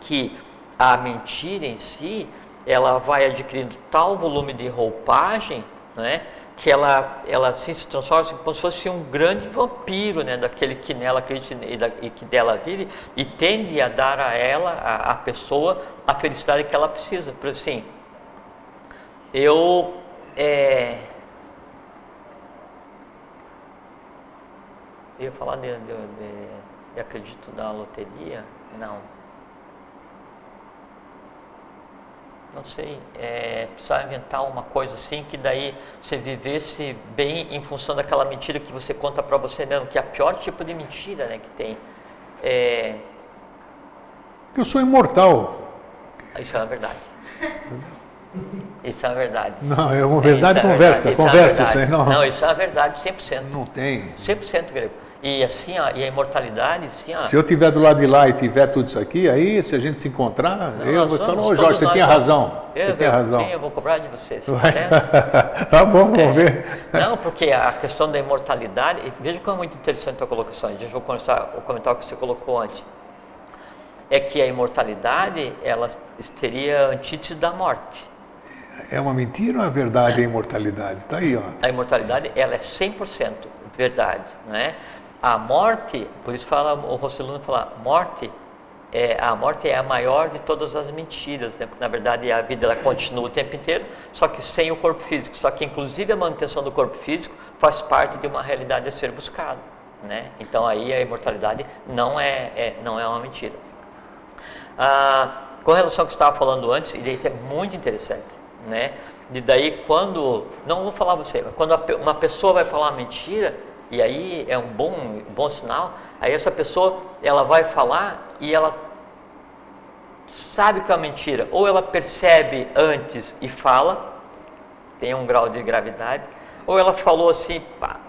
que a mentira em si, ela vai adquirindo tal volume de roupagem, né, que ela, ela assim, se transforma assim, como se fosse um grande vampiro, né, daquele que nela acredita e, da, e que dela vive, e tende a dar a ela, a, a pessoa, a felicidade que ela precisa. Por assim, eu é, eu ia falar de, de, de, de acredito da loteria, não. Não sei, é, precisava inventar uma coisa assim que daí você vivesse bem em função daquela mentira que você conta para você mesmo, que é a pior tipo de mentira né, que tem. É... Eu sou imortal. Isso é uma verdade. Isso é uma verdade. Não, é uma verdade é conversa, verdade. conversa. Isso é não. não, isso é uma verdade 100%. Não tem. 100% grego. E assim, ó, e a imortalidade, assim, ó, Se eu tiver do lado de lá e tiver tudo isso aqui, aí se a gente se encontrar, não, eu vou falar, ô Jorge, você tinha razão. Eu, você tem razão. Sim, eu vou cobrar de você. tá bom, vamos é. ver. Não, porque a questão da imortalidade, veja como é muito interessante a tua colocação, a gente vai comentar, comentar o que você colocou antes. É que a imortalidade, ela teria antítese da morte. É uma mentira ou é verdade a imortalidade? Está aí, ó. A imortalidade, ela é 100% verdade, não é? A morte, por isso fala o Rosselino fala, morte é, a morte é a maior de todas as mentiras, né? porque na verdade a vida ela continua o tempo inteiro, só que sem o corpo físico. Só que inclusive a manutenção do corpo físico faz parte de uma realidade a ser buscada. Né? Então aí a imortalidade não é, é não é uma mentira. Ah, com relação ao que estava falando antes, e isso é muito interessante, né? De daí quando, não vou falar você, quando uma pessoa vai falar uma mentira, e aí é um bom, bom sinal. Aí essa pessoa, ela vai falar e ela sabe que é uma mentira. Ou ela percebe antes e fala, tem um grau de gravidade. Ou ela falou assim, pá,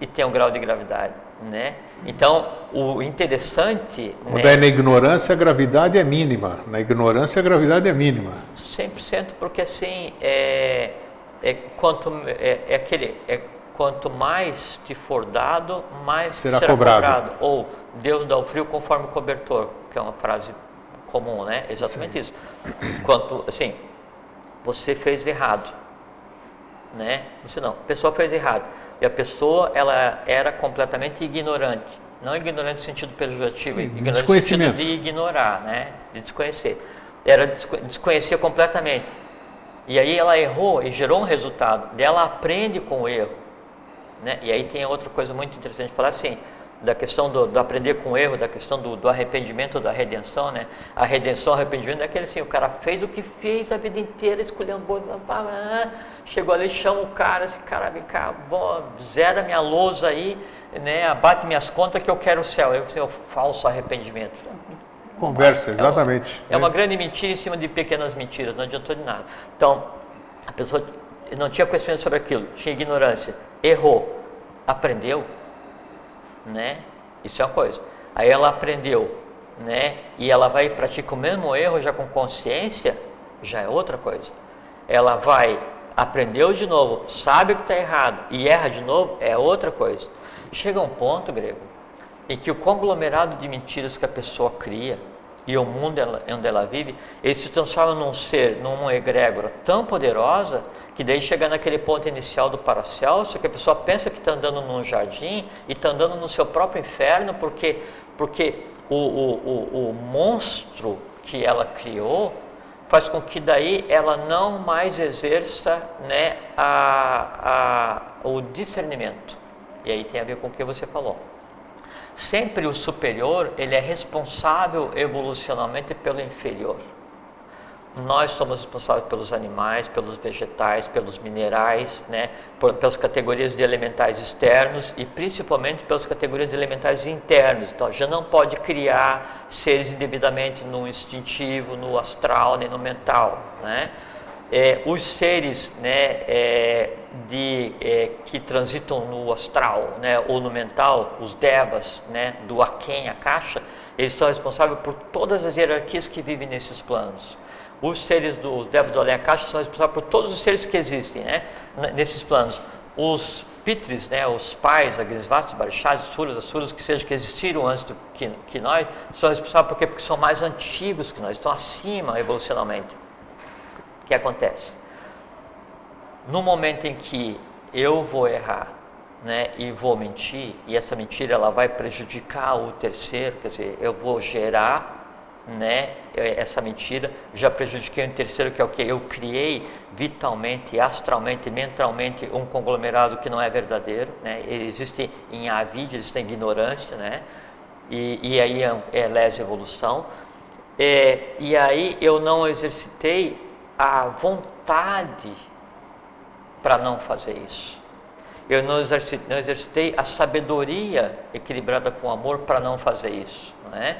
e tem um grau de gravidade, né? Então, o interessante... Quando né, é na ignorância, a gravidade é mínima. Na ignorância, a gravidade é mínima. 100%, porque assim, é, é, quanto, é, é aquele... É, quanto mais te for dado, mais será, será cobrado. cobrado. Ou Deus dá o frio conforme o cobertor, que é uma frase comum, né? Exatamente Sim. isso. Quanto, assim, você fez errado, né? Você não, a pessoa fez errado. E a pessoa, ela era completamente ignorante. Não ignorante no sentido pejorativo, Sim, ignorante no sentido de ignorar, né? De desconhecer. Era desconhecia completamente. E aí ela errou e gerou um resultado. Ela aprende com o erro. Né? E aí tem outra coisa muito interessante falar assim, da questão do, do, aprender com o erro, da questão do, do, arrependimento, da redenção, né? A redenção, arrependimento é aquele assim, o cara fez o que fez a vida inteira, escolhendo chegou ali, chama o cara, esse cara, vem cá, bom, zera minha lousa aí, né? Abate minhas contas que eu quero o céu. Eu sei, o falso arrependimento. Conversa, exatamente. É uma, é uma grande mentira em cima de pequenas mentiras, não adiantou de nada. Então, a pessoa não tinha conhecimento sobre aquilo, tinha ignorância errou, aprendeu, né? Isso é uma coisa. Aí ela aprendeu, né? E ela vai praticar o mesmo erro já com consciência, já é outra coisa. Ela vai aprendeu de novo, sabe que está errado e erra de novo, é outra coisa. Chega um ponto, grego, em que o conglomerado de mentiras que a pessoa cria e o mundo onde ela vive, ele se transforma num ser, numa egrégora tão poderosa que daí chega naquele ponto inicial do paracelso, que a pessoa pensa que está andando num jardim e está andando no seu próprio inferno, porque, porque o, o, o, o monstro que ela criou faz com que daí ela não mais exerça né, a, a, o discernimento. E aí tem a ver com o que você falou. Sempre o superior, ele é responsável evolucionalmente pelo inferior. Nós somos responsáveis pelos animais, pelos vegetais, pelos minerais, né, por, pelas categorias de elementais externos e principalmente pelas categorias de elementais internos. Então, já não pode criar seres indevidamente no instintivo, no astral, nem no mental. Né? É, os seres né, é, de, é, que transitam no astral né, ou no mental, os devas né, do Aquém, a caixa, eles são responsáveis por todas as hierarquias que vivem nesses planos. Os seres do devas do Além Caixa são responsáveis por todos os seres que existem né, nesses planos. Os Pitris, né, os pais, Agnisvatas, Barixás, Suras, Asuras, que sejam que existiram antes do que, que nós, são responsáveis por quê? Porque são mais antigos que nós, estão acima evolucionalmente. O que acontece? No momento em que eu vou errar né, e vou mentir, e essa mentira ela vai prejudicar o terceiro, quer dizer, eu vou gerar né, essa mentira, já prejudiquei um terceiro, que é o que? Eu criei vitalmente, astralmente, mentalmente um conglomerado que não é verdadeiro, né? existe em avidia, existe em ignorância, né? e, e aí é, é evolução. É, e aí eu não exercitei a vontade para não fazer isso. Eu não exercitei, não exercitei a sabedoria equilibrada com o amor para não fazer isso. Não é?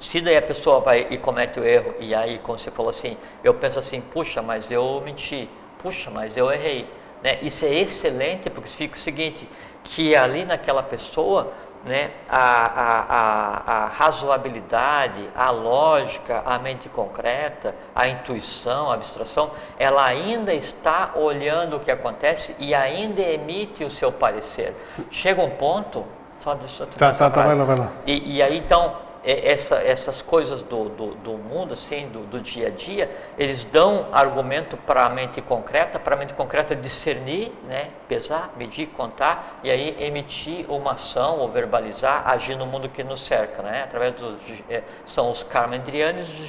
Se daí a pessoa vai e comete o erro, e aí, como você falou assim, eu penso assim, puxa, mas eu menti, puxa, mas eu errei. Né? Isso é excelente, porque significa o seguinte, que ali naquela pessoa, né, a, a, a, a razoabilidade, a lógica, a mente concreta, a intuição, a abstração, ela ainda está olhando o que acontece e ainda emite o seu parecer. Chega um ponto, só deixa eu tá, tá, tá, vai lá, vai lá. E, e aí então essa, essas coisas do, do, do mundo, assim, do, do, dia a dia, eles dão argumento para a mente concreta, para a mente concreta discernir, né, pesar, medir, contar, e aí emitir uma ação ou verbalizar, agir no mundo que nos cerca, né, através dos, é, são os karma indriyanis e os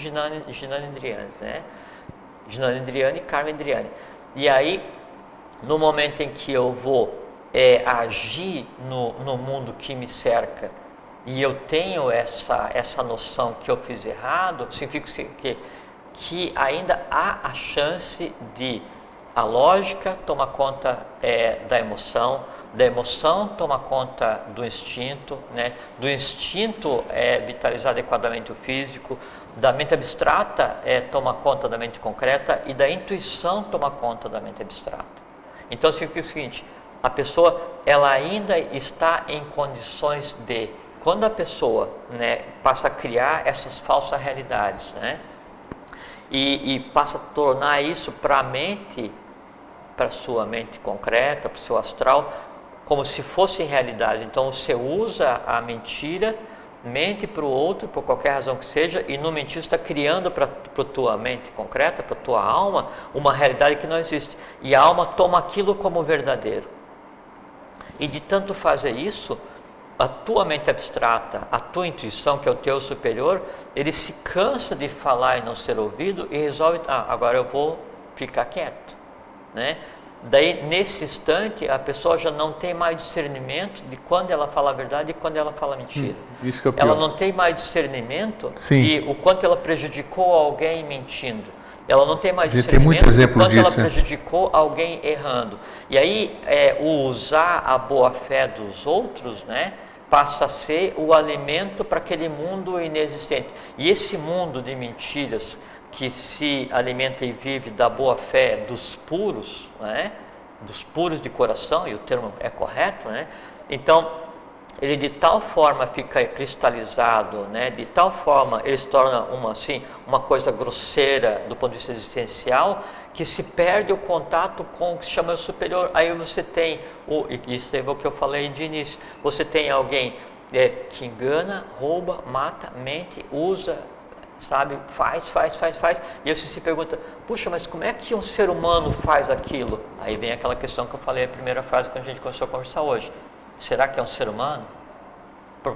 ginanindriyanis, né, ginanindriyani e karma indriyani. E aí, no momento em que eu vou é, agir no, no mundo que me cerca, e eu tenho essa, essa noção que eu fiz errado, significa que, que ainda há a chance de a lógica tomar conta é, da emoção, da emoção tomar conta do instinto, né? do instinto é, vitalizar adequadamente o físico, da mente abstrata é, tomar conta da mente concreta e da intuição tomar conta da mente abstrata. Então significa o seguinte, a pessoa ela ainda está em condições de quando a pessoa né, passa a criar essas falsas realidades, né, e, e passa a tornar isso para a mente, para sua mente concreta, para o seu astral, como se fosse realidade. Então você usa a mentira, mente para o outro, por qualquer razão que seja, e no mentir está criando para a tua mente concreta, para a tua alma, uma realidade que não existe. E a alma toma aquilo como verdadeiro. E de tanto fazer isso, a tua mente abstrata, a tua intuição, que é o teu superior, ele se cansa de falar e não ser ouvido e resolve, ah, agora eu vou ficar quieto, né? Daí, nesse instante, a pessoa já não tem mais discernimento de quando ela fala a verdade e quando ela fala mentira. Hum, isso que é ela não tem mais discernimento Sim. de o quanto ela prejudicou alguém mentindo. Ela não tem mais discernimento tem exemplo quanto disso, ela prejudicou alguém errando. E aí, é, o usar a boa fé dos outros, né? Passa a ser o alimento para aquele mundo inexistente. E esse mundo de mentiras que se alimenta e vive da boa fé dos puros, né? dos puros de coração, e o termo é correto, né? então ele de tal forma fica cristalizado, né? de tal forma ele se torna uma, assim, uma coisa grosseira do ponto de vista existencial, que se perde o contato com o que se chama superior. Aí você tem, o, isso é o que eu falei de início, você tem alguém é, que engana, rouba, mata, mente, usa, sabe, faz, faz, faz, faz. E você se pergunta, puxa, mas como é que um ser humano faz aquilo? Aí vem aquela questão que eu falei a primeira frase quando a gente começou a conversar hoje. Será que é um ser humano?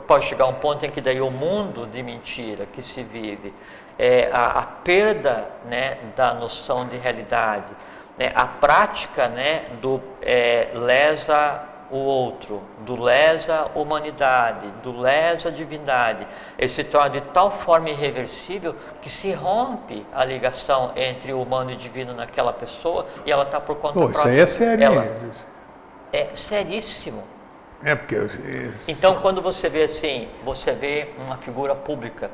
Pode chegar um ponto em que daí o mundo de mentira que se vive é, a, a, perda né, da noção de realidade, né, a prática né, do é, lesa o outro, do lesa humanidade, do lesa divindade, ele se torna de tal forma irreversível que se rompe a ligação entre o humano e o divino naquela pessoa e ela está por conta Pô, própria. Isso aí é sério. Ela, é seríssimo. É porque. Então, quando você vê assim, você vê uma figura pública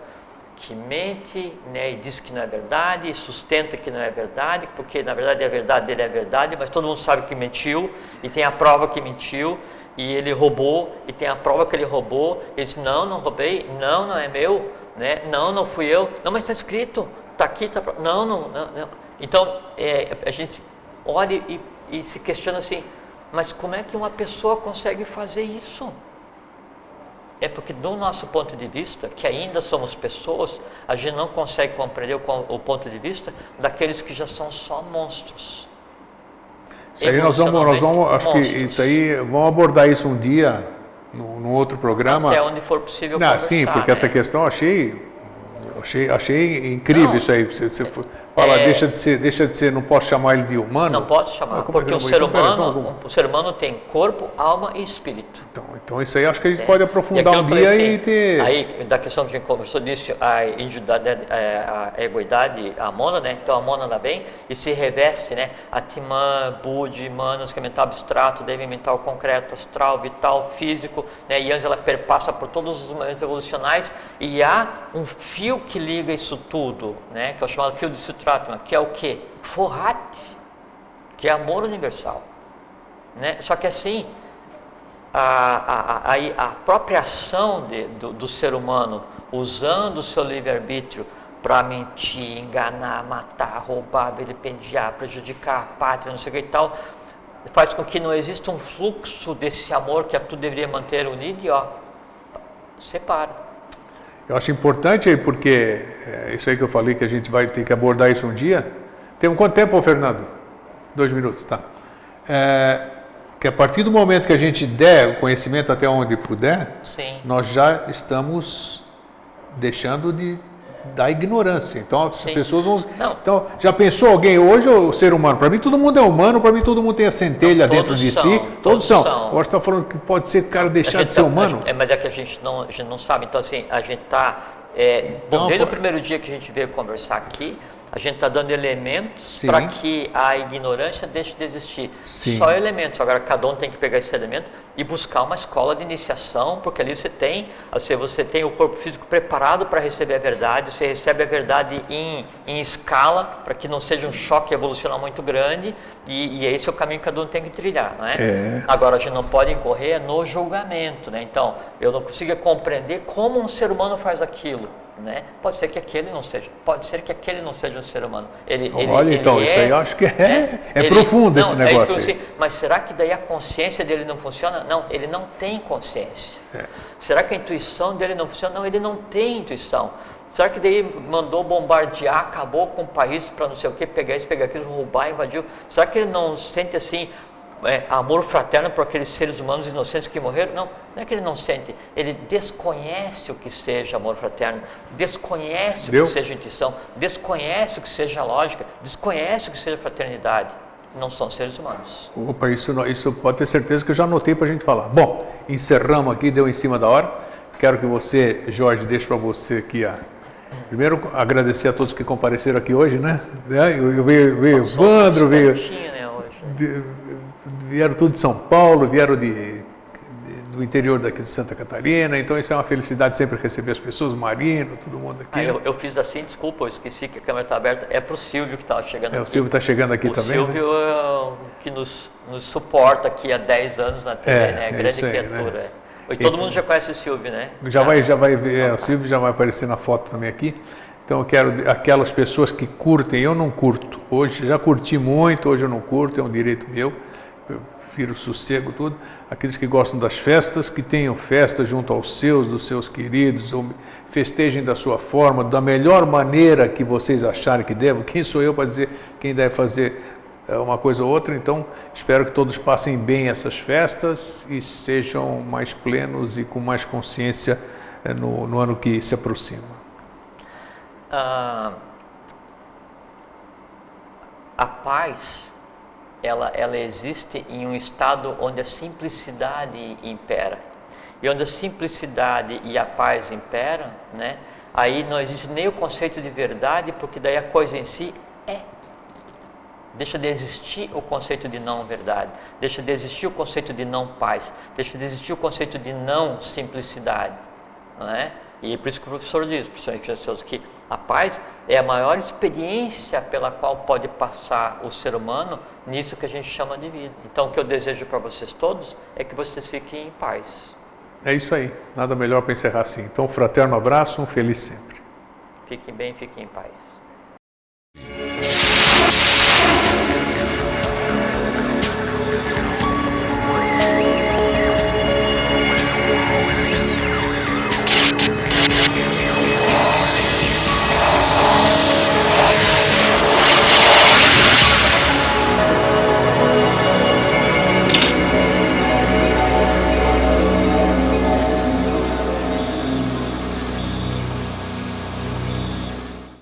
que mente né, e diz que não é verdade, e sustenta que não é verdade, porque na verdade a verdade dele é verdade, mas todo mundo sabe que mentiu, e tem a prova que mentiu, e ele roubou, e tem a prova que ele roubou, ele diz, não, não roubei, não, não é meu, né? não, não fui eu, não, mas está escrito, está aqui, está... Não, não, não, não. Então, é, a gente olha e, e se questiona assim, mas como é que uma pessoa consegue fazer isso? É porque, do nosso ponto de vista, que ainda somos pessoas, a gente não consegue compreender o, o ponto de vista daqueles que já são só monstros. Isso aí nós vamos, nós vamos acho monstros. que isso aí, vamos abordar isso um dia, no, outro programa. Até onde for possível Não, Sim, porque né? essa questão achei, achei, achei incrível não, isso aí. Você, você Fala, é... deixa, de ser, deixa de ser, não posso chamar ele de humano? Não pode chamar, ah, porque o ser, humano, então, o ser humano tem corpo, alma e espírito. Então, então isso aí acho que a gente é. pode aprofundar um dia assim, e ter... Aí, da questão que a gente conversou, disse a individualidade, é, a egoidade, a mona, né? Então a mona anda bem e se reveste, né? Atman, Budi, Manas, que é mental abstrato, deve mental concreto, astral, vital, físico, né? E antes ela perpassa por todos os momentos evolucionais e há um fio que liga isso tudo, né? Que é o chamado fio de Que é o que? Forrat, que é amor universal. Né? Só que assim, a, a, a, a própria ação de, do, do ser humano, usando o seu livre-arbítrio para mentir, enganar, matar, roubar, vilipendiar, prejudicar a pátria, não sei o que e tal, faz com que não exista um fluxo desse amor que a tu deveria manter unido e ó, separa. Eu acho importante aí, porque é isso aí que eu falei que a gente vai ter que abordar isso um dia. Temos quanto tempo, Fernando? Dois minutos, tá. É, que a partir do momento que a gente der o conhecimento até onde puder, Sim. nós já estamos deixando de da ignorância. Então as Sim. pessoas vão. Não. Então, já pensou alguém hoje, o ser humano? Para mim todo mundo é humano, para mim todo mundo tem a centelha não, dentro de são, si. Todos, todos são. são. Agora você está falando que pode ser cara deixar de ser tá, humano? É, mas é que a gente não, a gente não sabe. Então, assim, a gente está. É, bom, desde o primeiro dia que a gente veio conversar aqui, a gente está dando elementos para que a ignorância deixe de existir. Sim. Só elementos. Agora, cada um tem que pegar esse elemento e buscar uma escola de iniciação, porque ali você tem, assim, você tem o corpo físico preparado para receber a verdade, você recebe a verdade em, em escala, para que não seja um choque evolucional muito grande, e, e esse é o caminho que cada um tem que trilhar. Não é? é? Agora, a gente não pode incorrer no julgamento. Né? Então, eu não consigo compreender como um ser humano faz aquilo. Né? Pode ser que aquele não seja, pode ser que aquele não seja um ser humano. Ele, Olha, ele, então, ele isso é, aí eu acho que é, né? é profundo não, esse negócio. É assim, mas será que daí a consciência dele não funciona? Não, ele não tem consciência. É. Será que a intuição dele não funciona? Não, ele não tem intuição. Será que daí mandou bombardear, acabou com o país para não sei o que, pegar isso, pegar aquilo, roubar, invadiu? Será que ele não sente assim é, amor fraterno por aqueles seres humanos inocentes que morreram? Não, não é que ele não sente, ele desconhece o que seja amor fraterno, desconhece Deu? o que seja intuição, desconhece o que seja lógica, desconhece o que seja fraternidade. Não são seres humanos. Opa, isso, isso pode ter certeza que eu já anotei para a gente falar. Bom, encerramos aqui, deu em cima da hora. Quero que você, Jorge, deixe para você aqui a. Primeiro, agradecer a todos que compareceram aqui hoje, né? Eu, eu veio, veio Evandro, veio. Né, de, vieram tudo de São Paulo, vieram de, do interior daqui de Santa Catarina, então isso é uma felicidade sempre receber as pessoas, Marino, todo mundo aqui. Ah, eu, eu, fiz assim, desculpa, eu esqueci que a câmera está aberta, é para o Silvio que estava chegando é, aqui. O Silvio está chegando aqui o também. O Silvio né? é o que nos, nos suporta aqui há 10 anos na TV, é, né? É grande aí, criatura. Né? E todo então, mundo já conhece o Silvio, né? Já vai, já vai ver, é, o Silvio já vai aparecer na foto também aqui. Então eu quero aquelas pessoas que curtem, eu não curto. Hoje já curti muito, hoje eu não curto, é um direito meu prefiro sossego, tudo. Aqueles que gostam das festas, que tenham festa junto aos seus, dos seus queridos, ou festejem da sua forma, da melhor maneira que vocês acharem que devem. Quem sou eu para dizer quem deve fazer eh, uma coisa ou outra? Então, espero que todos passem bem essas festas e sejam mais plenos e com mais consciência eh, no, no ano que se aproxima. Ah, a paz ela, ela existe em um estado onde a simplicidade impera. E onde a simplicidade e a paz imperam, né? aí não existe nem o conceito de verdade, porque daí a coisa em si é. Deixa de existir o conceito de não verdade, deixa de existir o conceito de não paz, deixa de existir o conceito de não simplicidade. Não é? E por isso que o professor diz, professor que a paz é a maior experiência pela qual pode passar o ser humano nisso que a gente chama de vida. Então, o que eu desejo para vocês todos é que vocês fiquem em paz. É isso aí. Nada melhor para encerrar assim. Então, um fraterno abraço, um feliz sempre. Fiquem bem, fiquem em paz.